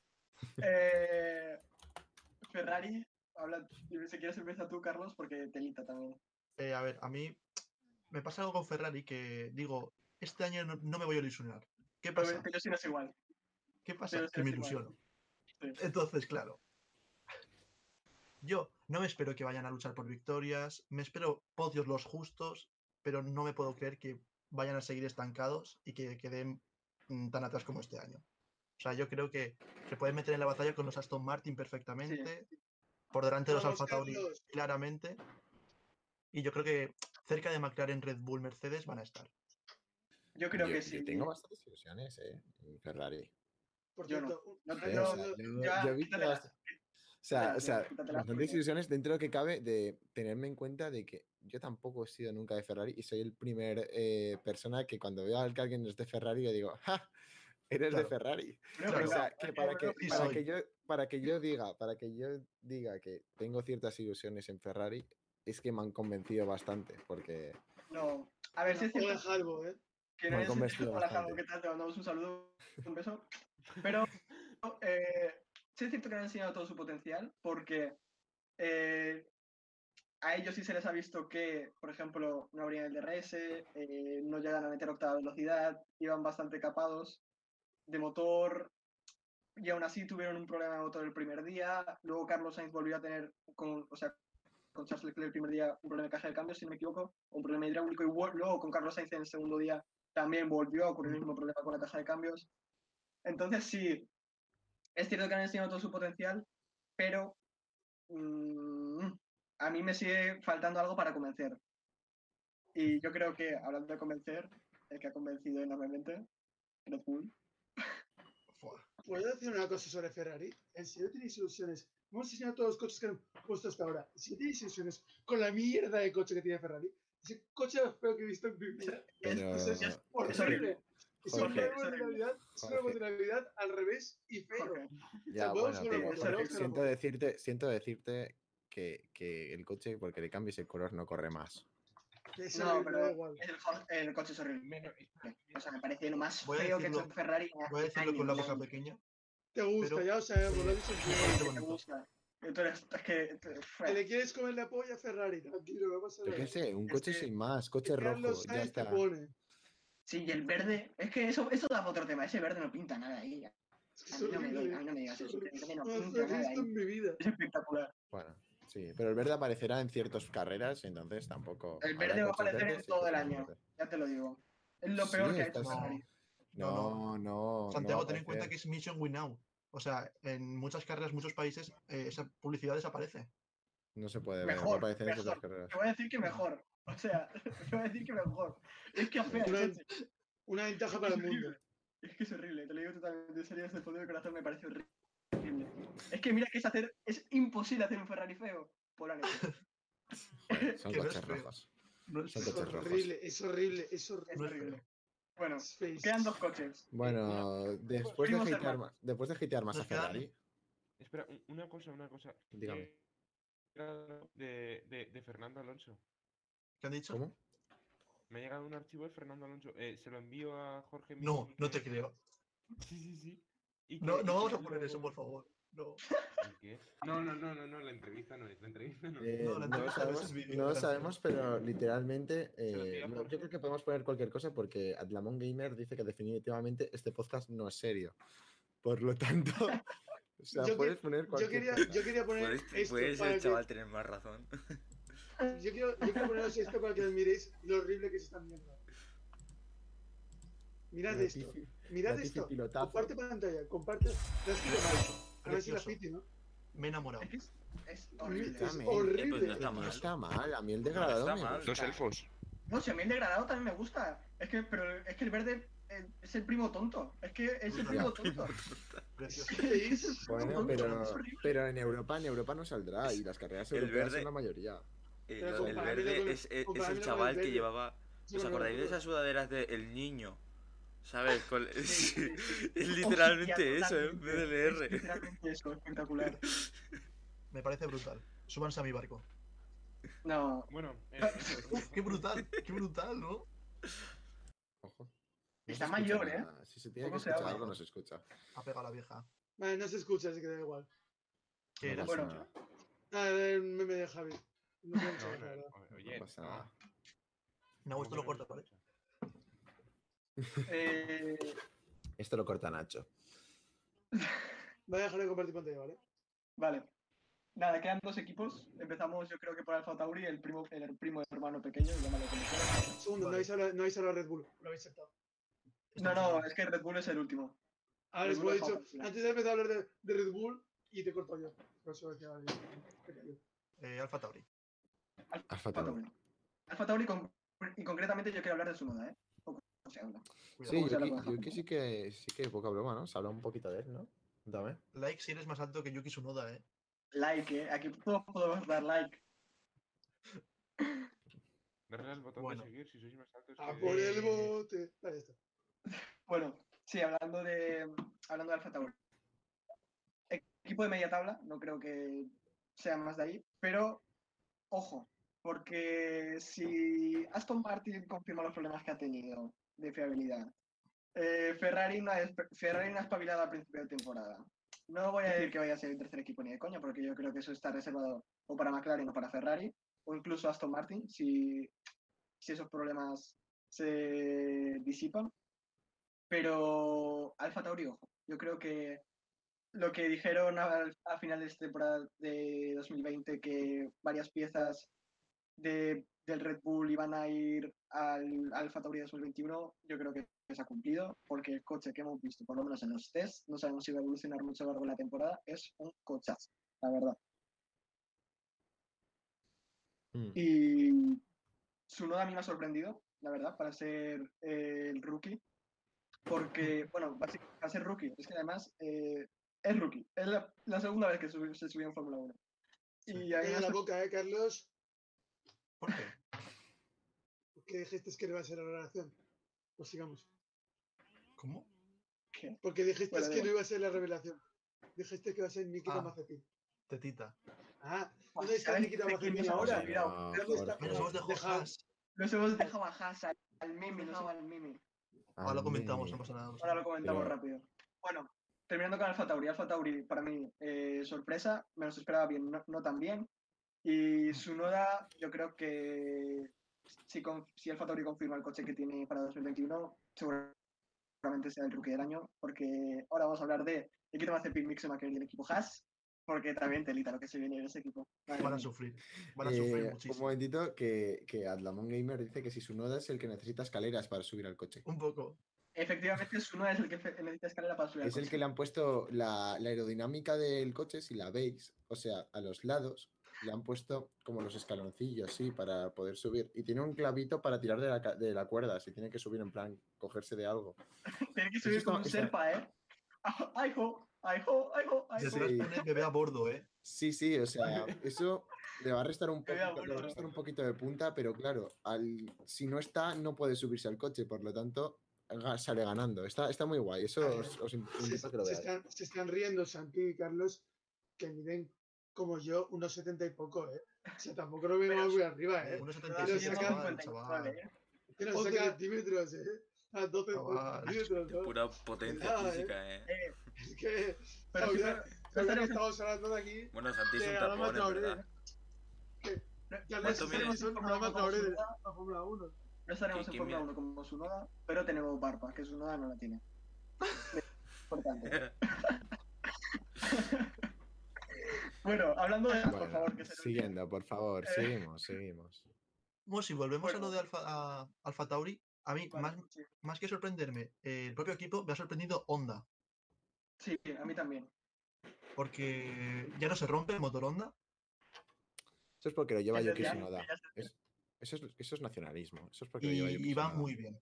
Eh, Ferrari, habla, si quieres empieza tú, Carlos, porque telita también. Eh, a ver, a mí me pasa algo con Ferrari que digo, este año no, no me voy a ilusionar. ¿Qué Pero pasa? te ilusionas igual. ¿Qué pasa? pero Que me ilusiono. Sí. Entonces, claro. Yo no me espero que vayan a luchar por victorias, me espero podios los justos, pero no me puedo creer que vayan a seguir estancados y que queden mm, tan atrás como este año. O sea, yo creo que se pueden meter en la batalla con los Aston Martin perfectamente, por delante de los Alfa Tauri claramente, y yo creo que cerca de McLaren, Red Bull, Mercedes van a estar. Yo creo Yo- que yo sí. tengo bastantes ilusiones, eh, en Ferrari. Por Yo no. cierto, No Eh, yo, ya, yo he visto quítatela. bast- O sea, o sea, Quítatela, bastantes ilusiones dentro de lo que cabe de tenerme en cuenta de que yo tampoco he sido nunca de Ferrari y soy el primer eh, persona que cuando veo a que alguien es de Ferrari yo digo, ¡ja! Eres Claro. de Ferrari. Claro, o sea, que es para que, para que yo, para que yo diga, para que yo diga que tengo ciertas ilusiones en Ferrari, es que me han convencido bastante, porque No. A ver si es cierto Jalvo, ¿eh? que Me no han es convencido Hola, bastante. ¿qué tal? Te mandamos un saludo, un beso. Pero eh, sí es cierto que han enseñado todo su potencial porque eh, a ellos sí se les ha visto que, por ejemplo, no abrían el DRS, eh, no llegan a meter octava velocidad, iban bastante capados de motor y aún así tuvieron un problema de motor el primer día. Luego Carlos Sainz volvió a tener, con, o sea, con Charles Leclerc el primer día un problema de caja de cambio, si no me equivoco, un problema hidráulico y luego con Carlos Sainz en el segundo día también volvió a ocurrir el mismo problema con la caja de cambios. Entonces sí, es cierto que han enseñado todo su potencial, pero mm, a mí me sigue faltando algo para convencer. Y yo creo que, hablando de convencer, el que ha convencido enormemente, Red Bull. ¿Puedo decir una cosa sobre Ferrari? En serio tenéis ilusiones. Hemos enseñado todos los coches que han puesto hasta ahora. Si tenéis ilusiones con la mierda de coche que tiene Ferrari, ese coche más feo que he visto en mi vida. Pero- Es, es es horrible. Es es un árbol de Navidad al revés y feo. Ya, bueno, teléfono. siento decirte, siento decirte que, que el coche, porque le cambies el color, no corre más. Es No, pero da igual. el, el coche es horrible. O sea, me parece lo más Voy feo que ha hecho decirlo- Ferrari. Voy a decirlo con la boca años. pequeña. Te gusta, pero- ya lo sabemos, lo he dicho te gusta. Entonces, es que. Que le quieres comer la polla a Ferrari, tranquilo, no pasa Yo nada. qué sé, un Es coche que- sin más, coche rojo, ya está. pone. Sí, y el verde. Es que eso, eso da otro tema. Ese verde no pinta nada ahí. Es A es mí no me, digas- a mí no me digas es eso. no No pinta nada ahí. en mi vida. Es espectacular. Bueno, sí, pero el verde aparecerá en ciertas carreras, entonces tampoco. El verde va a aparecer en todo el año. Ya te lo digo. Es lo Sí, peor que ha hecho Ferrari. No, no. Santiago, no ten en cuenta que es Mission Win Now. O sea, en muchas carreras, muchos países, eh, esa publicidad desaparece. No se puede ver, Mejor, aparecer en ciertas mejor. carreras. Te voy a decir que mejor. O sea, *laughs* te voy a decir que mejor. Es que afea Una- ventaja para el mundo. Es que es horrible, te lo digo totalmente en serio, desde el fondo del corazón me parece horrible. Es que mira que es hacer, es imposible hacer un Ferrari feo. Por la *laughs* neta. Joder, son coches rojos. No es- Son Es horrible, es horrible, es horrible. horrible. Bueno, quedan dos coches. Bueno, después de, Serrano. más, después de hatear más a Ferrari, Espera, un- una cosa, una cosa. Dígame. Eh, De, de, de Fernando Alonso. ¿Qué han dicho? ¿cómo? Me ha llegado un archivo de Fernando Alonso. Eh, se lo envío a Jorge. No, Mini, no te creo. *laughs* Sí, sí, sí. Y No, no vamos a poner eso, por favor. No. No, no, no, no, no, la entrevista no es. La entrevista no es. Eh, No, la no, lo entrevista no es sabemos, vídeo, no lo sabemos, pero literalmente eh, no, yo creo que podemos poner cualquier cosa porque Atlamon Gamer dice que definitivamente este podcast no es serio. Por lo tanto, *laughs* O sea, Yo puedes que- poner Yo cualquier quería, cosa. yo quería poner Puedes, esto puedes para el que- chaval tener más razón. *laughs* Yo quiero, yo quiero poneros esto para que admiréis lo horrible que es esta mierda. Mirad esto, mirad esto. pilotazo. Comparte pantalla, comparte. La has escrito mal. A ver si la Precioso. piti, ¿no? Me he enamorado. Es horrible. Es horrible. Eh, pues no está No mal. está mal, a mí el No degradado está me gusta. Dos elfos. No, si a mí el degradado también me gusta. Es que, pero es que el verde eh, es el primo tonto. Es que es el primo *laughs* tonto. Es el Bueno, tonto, pero, pero en Europa, en Europa no saldrá y las carreras El europeas verde- son la mayoría. Eh, del comparándolo verde es, es- es el chaval el que llevaba. ¿Os acordáis de esas sudaderas de El Niño? ¿Sabes? Con- Sí, sí, sí. *laughs* es literalmente Hostia, eso, ¿eh? en totalmente. vez de leer. Es literalmente eso, espectacular. Me parece brutal. Súbanse a mi barco. No, Bueno, eh, *laughs* Uf, qué brutal, qué brutal, ¿no? Ojo. Está mayor, ¿eh? nada. Si se tiene que se escuchar algo, no se escucha. Ha pegado la vieja. Vale, no se escucha, así que da igual. ¿Qué No era? pasa Bueno. nada, Ah, el meme de Javi. No no, no, oye, No pasa no. nada. No, esto lo corta, ¿vale? Eh, Esto lo corta Nacho. *laughs* Voy a dejar de compartir pantalla, ¿vale? vale. Nada, quedan dos equipos. Empezamos, yo creo que por Alfa Tauri, el primo, el primo hermano pequeño, llámalo como quieras. Segundo, no Vale. habéis hablado, no Red Bull, lo habéis saltado. No, no, es que Red Bull es el último. Os Bull he dicho, antes de empezar a hablar de, de Red Bull y te corto yo. Por eso decía. Eh, Alfa Tauri. Alfa Alfa Tauri. Alfa Tauri con- y concretamente yo quiero hablar de su noda, ¿eh? Sí, ¿Cómo se habla Yuki, sí que sí que poca broma, ¿no? Se habla un poquito de él, ¿no? Dame. Like si eres más alto que Yuki Tsunoda, ¿eh? Like, ¿eh? Aquí todos podemos dar like. Darle al botón Bueno. de seguir si sois más altos A que- por el bote. Ahí está. Bueno, sí, hablando de hablando de Alfa Tauri. Equipo de media tabla, no creo que sea más de ahí, pero ojo, porque si Aston Martin confirma los problemas que ha tenido de fiabilidad, eh, Ferrari, despe- Ferrari no ha espabilado al principio de temporada. No voy a decir que vaya a ser el tercer equipo ni de coña, porque yo creo que eso está reservado o para McLaren o para Ferrari, o incluso Aston Martin, si, si esos problemas se disipan. Pero Alfa Tauri, ojo, yo creo que lo que dijeron al- a, finales de temporada de 2020, que varias piezas de, del Red Bull iban a ir al Alfa Tauri 2021, yo creo que se ha cumplido, porque el coche que hemos visto, por lo menos en los test, no sabemos si va a evolucionar mucho a lo largo de la temporada, es un cochazo, la verdad. Mm. Y su noda a mí me ha sorprendido, la verdad, para ser eh, el rookie. Porque, bueno, basi- para ser rookie, es que además eh, es rookie. Es la, la segunda vez que sub- se subió en Fórmula 1. Y a Calla la boca, eh, Carlos. ¿Por qué? Dijiste que no iba a ser la revelación. Pues sigamos. ¿Cómo? ¿Qué? Porque dijiste Bueno, que no iba a ser la revelación. Dijiste que iba a ser Nikita Ah. Mazepin. Tetita. Ah, Pues, ¿dónde está ¿sabes Nikita Mazepin nos hemos ahora? está? Jorge. Nos hemos dejado Deja- Haas. Nos hemos dejado a Haas, al, al Mimi, nos al Mimi. Ahora lo comentamos, no pasa nada. Ahora lo comentamos rápido. Bueno, terminando con Alfa Tauri. Alfa Tauri, para mí, eh, sorpresa, me los esperaba bien, no, no tan bien. Y su noda, yo creo que si, con, si Alfa Tauri confirma el coche que tiene para 2021, seguramente sea el rookie del año, porque ahora vamos a hablar de Nikita Mazepin, Mick Schumacher y el equipo Haas, porque también telita lo que se viene en ese equipo. Van a sufrir. Van a sufrir Eh, un muchísimo. momentito que, que Adlamon Gamer dice que si su noda es el que necesita escaleras para subir al coche. Un poco. Efectivamente, su noda es el que necesita escalera para subir al Es el coche. que le han puesto la, la aerodinámica del coche, si la veis, o sea, a los lados, le han puesto como los escaloncillos, sí, para poder subir. Y tiene un clavito para tirar de la, de la cuerda, si tiene que subir en plan, cogerse de algo. Tiene que subir como un serpa, ¿eh? ¡Ay, jo! ¡Ay, jo! ¡Ay, jo! ¡Ay, jo! Detrás Sí. bebé a bordo, ¿eh? Sí, sí, o sea, eso le va a restar un, *laughs* le va a restar un poquito de punta, pero claro, al, si no está, no puede subirse al coche, por lo tanto, sale ganando. Está, está muy guay, eso os, os Se, invito a que lo se veáis. están, se están riendo Santi y Carlos, que miden como yo, unos 70 y poco, ¿eh? O sea, tampoco lo veo muy arriba, ¿eh? Unos Pero 77, saca chaval, 59, chaval. ¿eh? Que nos 11 saca- centímetros, ¿eh? A 12 Chaval. centímetros, ¿no? Pura potencia Cuidado, eh. física, eh. Eh, Es que... pero que estamos hablando de aquí. Bueno, Santi es un tapón, en verdad. Que Traoré como de su noda, la Fórmula 1. No estaremos ¿Qui- en Fórmula mide? 1 como su noda, pero tenemos barba, que su noda no la tiene. *laughs* Importante. *laughs* bueno, hablando de por favor, que se Siguiendo, por favor, eh. seguimos, seguimos. Bueno, si volvemos a lo de Alfa, Alfa Tauri, a mí, más, más, que sorprenderme, el propio equipo me ha sorprendido Honda. Sí, a mí también. Porque ya no se rompe el motor Honda. Eso es porque lo lleva Yuki eso, es, eso es nacionalismo. Eso es porque y, lo lleva y va muy bien.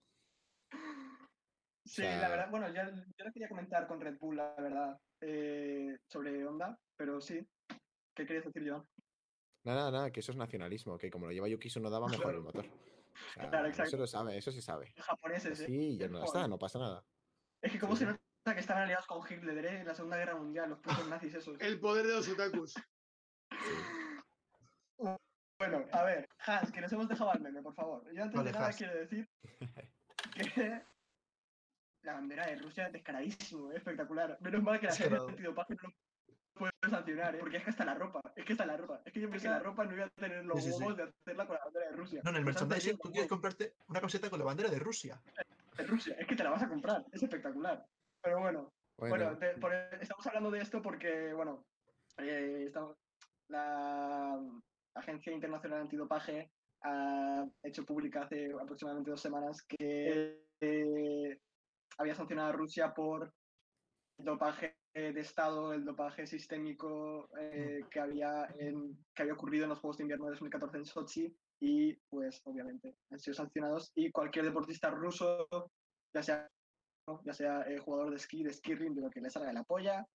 Sí, la verdad, bueno, yo, yo lo quería comentar con Red Bull, la verdad, eh, sobre Honda, pero sí. ¿Qué querías decir, Joan? Nada, nada, que eso es nacionalismo, que como lo lleva Yuki no daba mejor el *laughs* motor. Eso lo sabe, eso sí sabe. Japoneses, ¿eh? Sí, ya no está, no pasa nada. Es que como se nota que están aliados con Hitler ¿eh? en la Segunda Guerra Mundial, los putos nazis esos. El poder de los otakus. Bueno, a ver, Hans, que nos hemos dejado al meme, por favor. Yo antes de nada quiero decir *laughs* que la bandera de Rusia es descaradísimo, ¿eh? espectacular. Menos mal que la gente de dopaje no lo puede sancionar, ¿eh? porque es que hasta la ropa, es que está la ropa. Es que yo pensé que la ropa no iba a tener los huevos de hacerla con la bandera de Rusia. No, en el merchandising tú quieres comprarte una coseta con la bandera de Rusia. De Rusia, es que te la vas a comprar, es espectacular. Pero bueno, bueno, estamos hablando de esto porque, bueno, eh, estamos, la Agencia Internacional Antidopaje ha hecho pública hace aproximadamente dos semanas que eh, había sancionado a Rusia por el dopaje de Estado, el dopaje sistémico eh, que, había que había ocurrido en los Juegos de Invierno de 2014 en Sochi y pues obviamente han sido sancionados. Y cualquier deportista ruso, ya sea, ya sea eh, jugador de esquí, de skirring, de lo que le salga de la polla,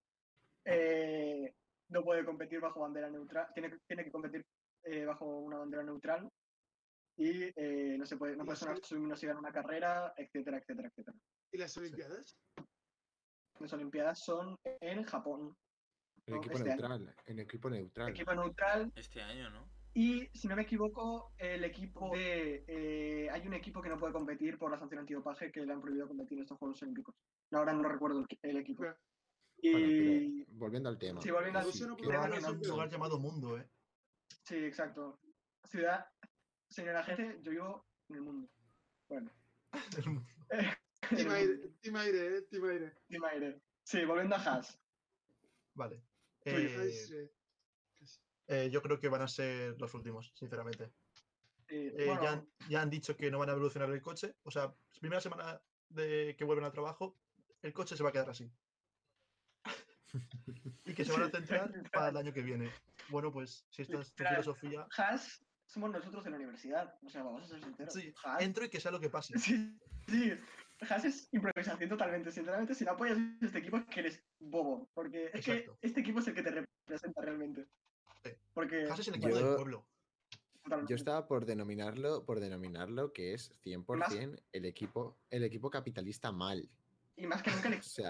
eh, no puede competir bajo bandera neutral, tiene, tiene que competir bajo una bandera neutral y no se puede, no puede sonar su en una carrera, etcétera, etcétera, etcétera. ¿Y las Olimpiadas? Las Olimpiadas son en Japón. En equipo este neutral. En equipo neutral. Equipo neutral. Este año, ¿no? Y si no me equivoco, el equipo de. Eh, hay un equipo que no puede competir por la sanción antidopaje que le han prohibido competir en estos Juegos Olímpicos. Ahora no recuerdo el, equipo. Y... volviendo al tema. Sí, volviendo al tema. Es un lugar llamado Mundo, ¿eh? Sí, exacto. Ciudad. Señora gente, yo vivo en el mundo. Bueno. *laughs* *laughs* Team Aire, Team Aire, Team Aire. Team Aire. Sí, volviendo a Haas. Vale. Eh, eh, yo creo que van a ser los últimos, sinceramente. Eh, ya, ya, han dicho que no van a evolucionar el coche. O sea, primera semana de que vuelven al trabajo, el coche se va a quedar así. *laughs* y que se van a centrar para el año que viene. Bueno, pues si esta es tu filosofía. Haas somos nosotros en la universidad. O sea, vamos a ser sinceros. Sí, entro y que sea lo que pase. *laughs* Sí, sí. Haas es improvisación totalmente. Sinceramente, si no apoyas este equipo es que eres bobo. Porque es que este equipo es el que te representa realmente. Porque Haas es el equipo del pueblo. Yo estaba por denominarlo, por denominarlo que es 100% el equipo, el equipo capitalista mal. Y más que nunca el *laughs* equipo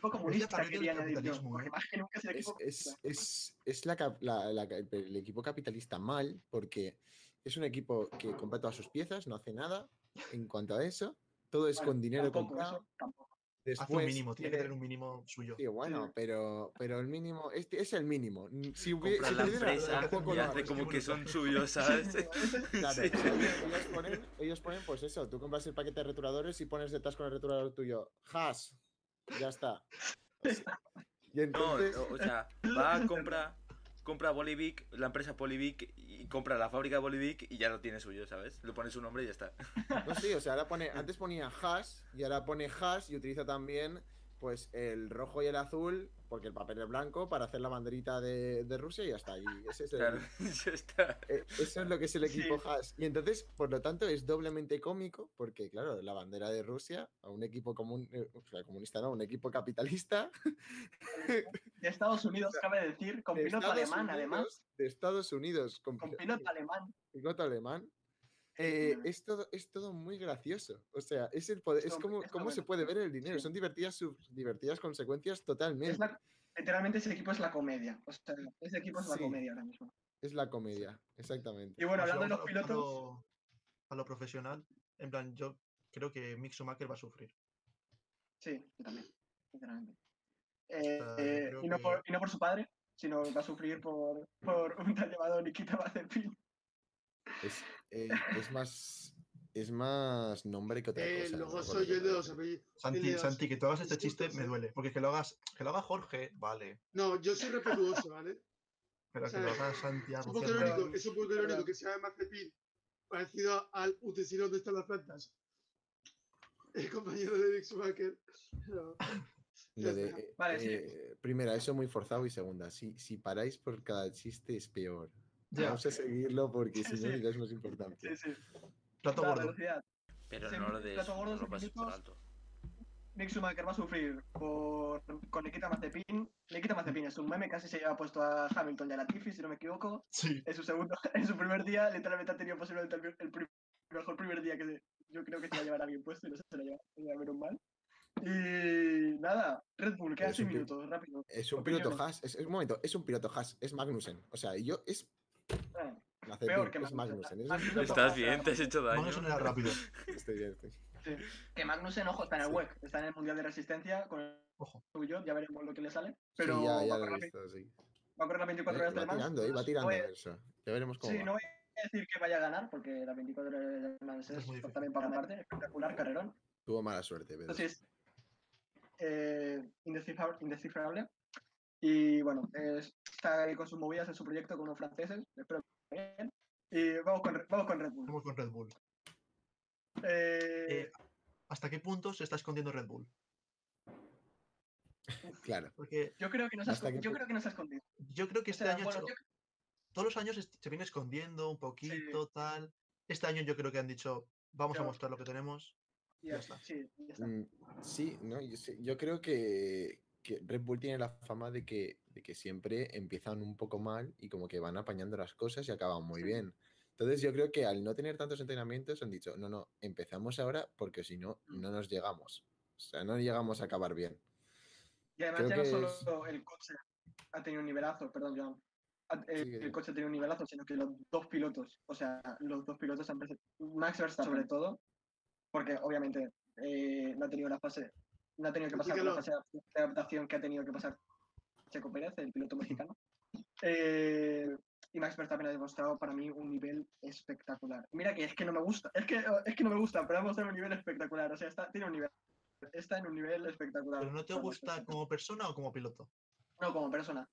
comunista quería añadir yo, porque más que nunca es el equipo es, es, es, la, la, el equipo capitalista mal porque es un equipo que compra todas sus piezas, no hace nada en cuanto a eso todo es con dinero comprado. Después, Hace un mínimo, tiene que tener un mínimo suyo. Sí, bueno, pero, pero el mínimo, este es el mínimo. Si hubiera, si la empresa y hace como que son suyos, ¿sabes? *laughs* claro, ellos, ponen, ellos, ponen, pues eso, tú compras el paquete de returadores y pones detrás con el returador tuyo, has, ya está. *laughs* y entonces... No, o sea, va a comprar compra Bolivic, la empresa Bolivic, y compra la fábrica Bolivic y ya lo tiene suyo, ¿sabes? Le pone su nombre y ya está. No, sí, o sea, ahora pone, *laughs* antes ponía hash y ahora pone hash y utiliza también pues el rojo y el azul, porque el papel es blanco, para hacer la banderita de, Rusia y ya está. Y ese es claro, *laughs* está. Eh, eso es lo que es el equipo Haas. Y entonces, por lo tanto, es doblemente cómico, porque claro, la bandera de Rusia, a un equipo comun, eh, o sea, comunista, no, un equipo capitalista. *laughs* De Estados Unidos, cabe decir, con piloto alemán, además. De Estados Unidos, con, con piloto alemán. Piloto alemán. Eh, es, todo, es todo muy gracioso. O sea, es, el poder, es como cómo se puede ver el dinero. Son divertidas, sus divertidas consecuencias totalmente. literalmente ese equipo es la comedia. O sea, ese equipo es la comedia ahora mismo. Es la comedia, exactamente. Y bueno, hablando de los pilotos. A lo, profesional, en plan, yo creo que Mick Schumacher va a sufrir. Sí, yo también, sinceramente. Eh, y, no por, y, no por, su padre, sino va a sufrir por, por un tal llamado Nikita Mazepin. Es, eh, es más es más nombre que otra Eh, cosa. luego ¿no? soy yo el de los apellidos. Santi, Santi, que tú hagas este chiste me duele. Porque que lo hagas, que lo haga Jorge, vale. No, yo soy respetuoso, ¿vale? Pero O sea, que lo haga Santiago. Es un poco irónico, es un poco irónico que se llame Mazepin parecido al utensilio donde están las plantas. *laughs* El compañero de Eric Schumacher. Lo de, está. eh, Vale, sí. primera, eso muy forzado y segunda, si, si paráis por cada chiste es peor. Ya. Vamos a seguirlo porque si Sí, no sí. le más importancia. Sí, sí. Plato La gordo. velocidad. Pero Sí, no lo des, plato gordo, no lo pases por alto. Mick Schumacher va a sufrir por, con Nikita Mazepin. Nikita Mazepin es un meme, casi se lleva puesto a Hamilton y a Latifi, si no me equivoco. Sí. En su segundo, *laughs* en su primer día, literalmente ha tenido posiblemente el, el mejor primer día que se- yo creo que se va a llevar a bien puesto y no se lo lleva, se lo menos mal. Y nada, Red Bull, quedan Es 6 un pi- minutos, rápido. Es un Opiniones. piloto Haas, es, es- un momento, es un piloto Haas, es Magnussen. O sea, yo es Mazepin, Peor que Magnussen. Es Magnussen ¿Estás bien? ¿Te has hecho daño? Magnussen era rápido. Estoy bien, estoy- sí. Que Magnussen, ojo, está en el Sí. WEC, está en el Mundial de Resistencia con el Ojo. suyo, ya veremos lo que le sale. Sí, Pero ya, va, lo correr he la, sí. va a correr las 24 horas de Va Le Mans. tirando, eh, va tirando no voy a- eso. Ya veremos cómo Sí, va. no voy a decir que vaya a ganar, porque las 24 horas de Mans Es es, también para parte, espectacular, carrerón. Tuvo mala suerte, pero Entonces, eh, indescifra- indescifrable. Y bueno, es- está ahí con sus movidas en su proyecto con los franceses. Espero que bien. Y vamos con, vamos con Red Bull. Vamos con Red Bull. Eh, Eh, ¿Hasta qué punto se está escondiendo Red Bull? claro. Porque yo creo que no se ha que yo pu- creo que no se ha escondido. yo creo que O este sea, año ha bueno, hecho- yo- todos los años se viene escondiendo un poquito, tal. Este año yo creo que han dicho, vamos a mostrar lo que tenemos. ya ya está, está. sí, ya está. Mm, Sí, no, yo, sé- yo creo que, que Red Bull tiene la fama de que, de que siempre empiezan un poco mal y como que van apañando las cosas y acaban muy Sí. bien. Entonces yo creo que al no tener tantos entrenamientos han dicho, no, no, empezamos ahora porque si no, Mm. no nos llegamos. O sea, no llegamos a acabar bien. Y además creo ya no solo es- el coche ha tenido un nivelazo, perdón, Joan. Eh, Sí, el coche ha tenido un nivelazo, sino que los dos pilotos, o sea, los dos pilotos han Max Verstappen sobre todo, porque obviamente eh, no ha tenido la fase, no ha tenido que pasar por la Explícalo. fase de adaptación que ha tenido que pasar Checo Pérez, el piloto mexicano. Eh, y Max Verstappen ha demostrado para mí un nivel espectacular. Mira que es que no me gusta, es que, es que no me gusta, pero ha demostrado un nivel espectacular. O sea, está, tiene un nivel, está en un nivel espectacular. ¿Pero no te gusta como persona o como piloto? No, como persona.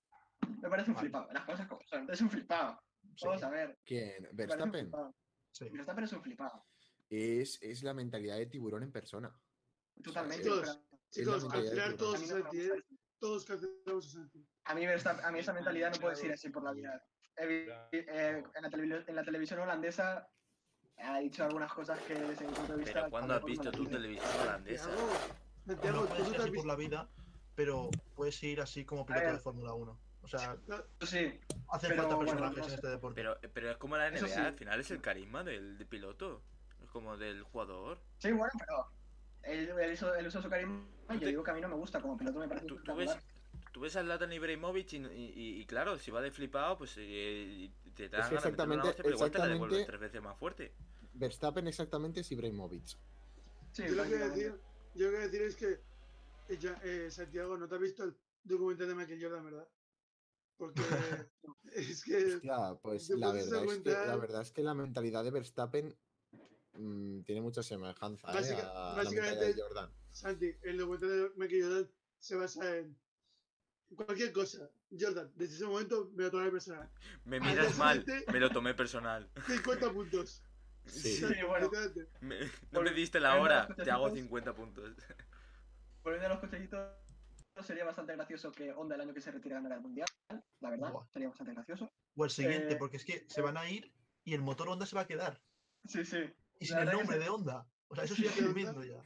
Me parece un Vale. flipado. Las cosas como son. Es un flipado. Sí, Vamos a ver. ¿Quién? Verstappen. sí. Verstappen es un flipado. Es, es la mentalidad de tiburón en persona. Totalmente. Pero Chicos, al tiburón. todos a mí a no me Santi, gusta ¿eh? Todos cancelamos a Santi. A mí, a mí esa mentalidad no puede ir así por la vida. He vi- eh, en, la en la televisión holandesa ha dicho algunas cosas que desde mi punto de vista... Pero ¿cuándo has visto tu televisión holandesa? Santiago, No ¿tú puedes no ir así por la vida, pero puedes ir así como piloto de Fórmula 1. O sea, Sí, hacen Pero, falta bueno, personajes no en sé. este deporte. Pero, pero es como la NBA, sí. al final es el carisma del, del piloto. Es como del jugador. sí, bueno, pero él, él, hizo, él usó su carisma y yo te- digo que a mí no me gusta como piloto, me parece Tú, tú ves, tú ves a Zlatan Ibrahimovic y, y- y- claro, si va de flipado, pues eh, te que ganas exactamente- hostia, pero igual te la devuelve tres veces más fuerte. Verstappen exactamente es Ibrahimovic. Sí, Yo lo que voy a prácticamente. decir, yo lo que decir es que eh, ya, eh, Santiago, no te has visto el documental de Michael Jordan, ¿verdad? Porque *laughs* es que Hostia, pues la verdad, es que, la verdad es que la mentalidad de Verstappen mm, tiene mucha semejanza ¿eh? Básica- a la mentalidad de básicamente- Jordan. Santi, el documental de Michael Jordan se basa en cualquier cosa. Jordan, desde ese momento me lo tomé personal. Me miras mal, me lo tomé personal. *laughs* 50 puntos. Sí. Sí, bueno. literalmente. Me- no me diste la hora, te hago cochecitos. 50 puntos. Volviendo a los cochecitos, sería bastante gracioso que Honda el año que se retire ganara el mundial, la verdad, Buah. sería bastante gracioso. O el siguiente, Eh, porque es que se van a ir y el motor Honda se va a quedar. Sí, sí. Y sin el nombre de Honda. O sea, eso sería *laughs* tremendo ya.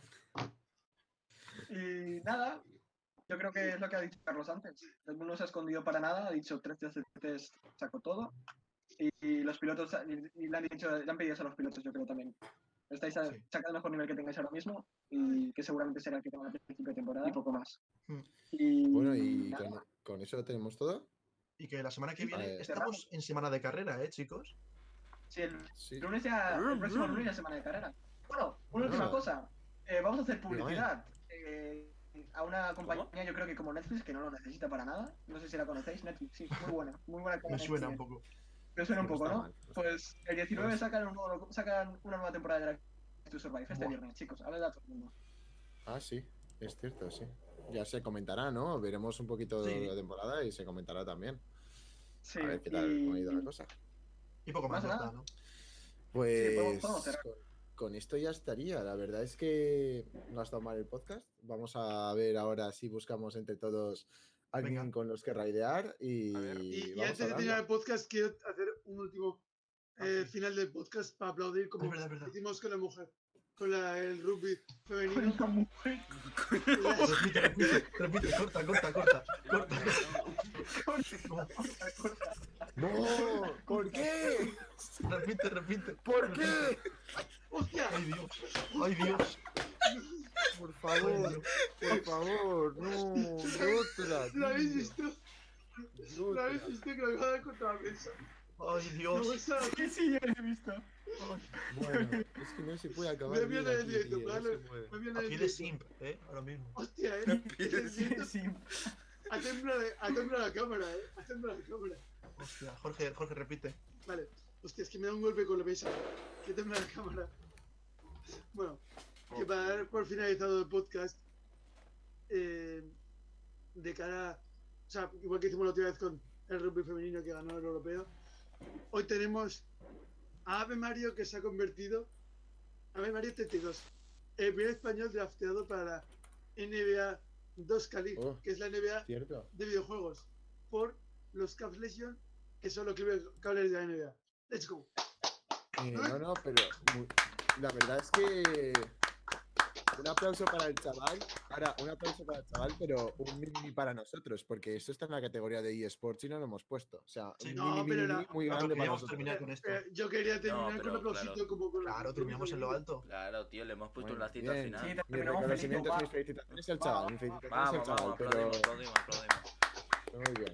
Y nada, yo creo que es lo que ha dicho Carlos antes. El mundo no se ha escondido para nada, ha dicho tres veces test, sacó todo. Y, y los pilotos, y, y le, han dicho, le han pedido eso a los pilotos, yo creo también. Estáis a, Sí. sacad el mejor nivel que tengáis ahora mismo y que seguramente será el que tenga a principio de temporada y poco más. Hmm. Y, Bueno, y con, con eso tenemos todo. Y que la semana que viene estamos en semana de carrera, ¿eh, chicos? Sí, el Sí. lunes ya, el próximo lunes ya semana de carrera. Bueno, una última Ah. cosa. Eh, vamos a hacer publicidad eh, a una compañía, yo creo que como Netflix, que no lo necesita para nada. No sé si la conocéis, Netflix, sí, muy buena. Muy buena Me suena Netflix. un poco. Me suena un No poco, ¿no? mal, no Pues el 19 sacan, un nuevo- sacan una nueva temporada de to Survive este viernes, chicos. A ver, a todo el mundo. Ah, sí, es cierto, sí. Ya se comentará, ¿no? Veremos un poquito Sí. de la temporada y se comentará también. Sí, a ver qué tal y- cómo ha ido la cosa. Y poco más, nada. Pues podemos- podemos cerrar. con, con esto ya estaría. La verdad es que no ha estado mal el podcast. Vamos a ver ahora si buscamos entre todos alguien Venga. con los que raidear y. Y, antes de terminar el podcast, quiero hacer un último Ah, eh, final del podcast para aplaudir como Es verdad, es verdad. hicimos con la mujer, con la, el rugby femenino. Una mujer. Repite, repite, repite, corta, corta, corta, corta. ¡No! ¿Por qué? Repite, repite. ¿Por qué? ¡Hostia! Ay, Dios. Ay, Dios. Por favor, por favor, no, otra. ¿Lo habéis visto? ¿Lo habéis visto que lo acaba de contra la mesa? Ay, Dios. esa- Sí, ya he visto. Bueno, *laughs* es que no se puede acabar. Me viene el puede. Me viene el simp, ¿eh? Ahora mismo. Hostia, eh. Viento-. Ha temblado, ha temblado la cámara, eh. La cámara. Hostia, Jorge, Jorge, repite. Vale. Hostia, es que me da un golpe con la mesa. Que tembla la cámara. Bueno, que para dar por finalizado el podcast, eh, de cara, o sea, igual que hicimos la última vez con el rugby femenino que ganó el europeo, hoy tenemos a Ave Mario que se ha convertido, Ave Mario 32, el primer español drafteado para NBA 2 Cali, Oh. que es la NBA Cierto. de videojuegos, por los Cavs Legion, que son los cables de la NBA. Let's go. Eh, no, no, pero la verdad es que un aplauso para el chaval. Ahora, un aplauso para el chaval, pero un mini para nosotros, porque esto está en la categoría de eSports y no lo hemos puesto. O sea, Sí. un No, mini, pero mini, la- mini muy No, grande para queríamos nosotros. terminar con esto. Eh, yo quería terminar con pero un aplausito claro. como con Claro, terminamos en lo alto. Claro, tío, le hemos puesto Bueno, un lacito al final. Sí, mis felicitaciones al chaval. Mis felicitaciones al Vamos, chaval, vamos, pero aplaudimos, aplaudimos, aplaudimos. muy bien.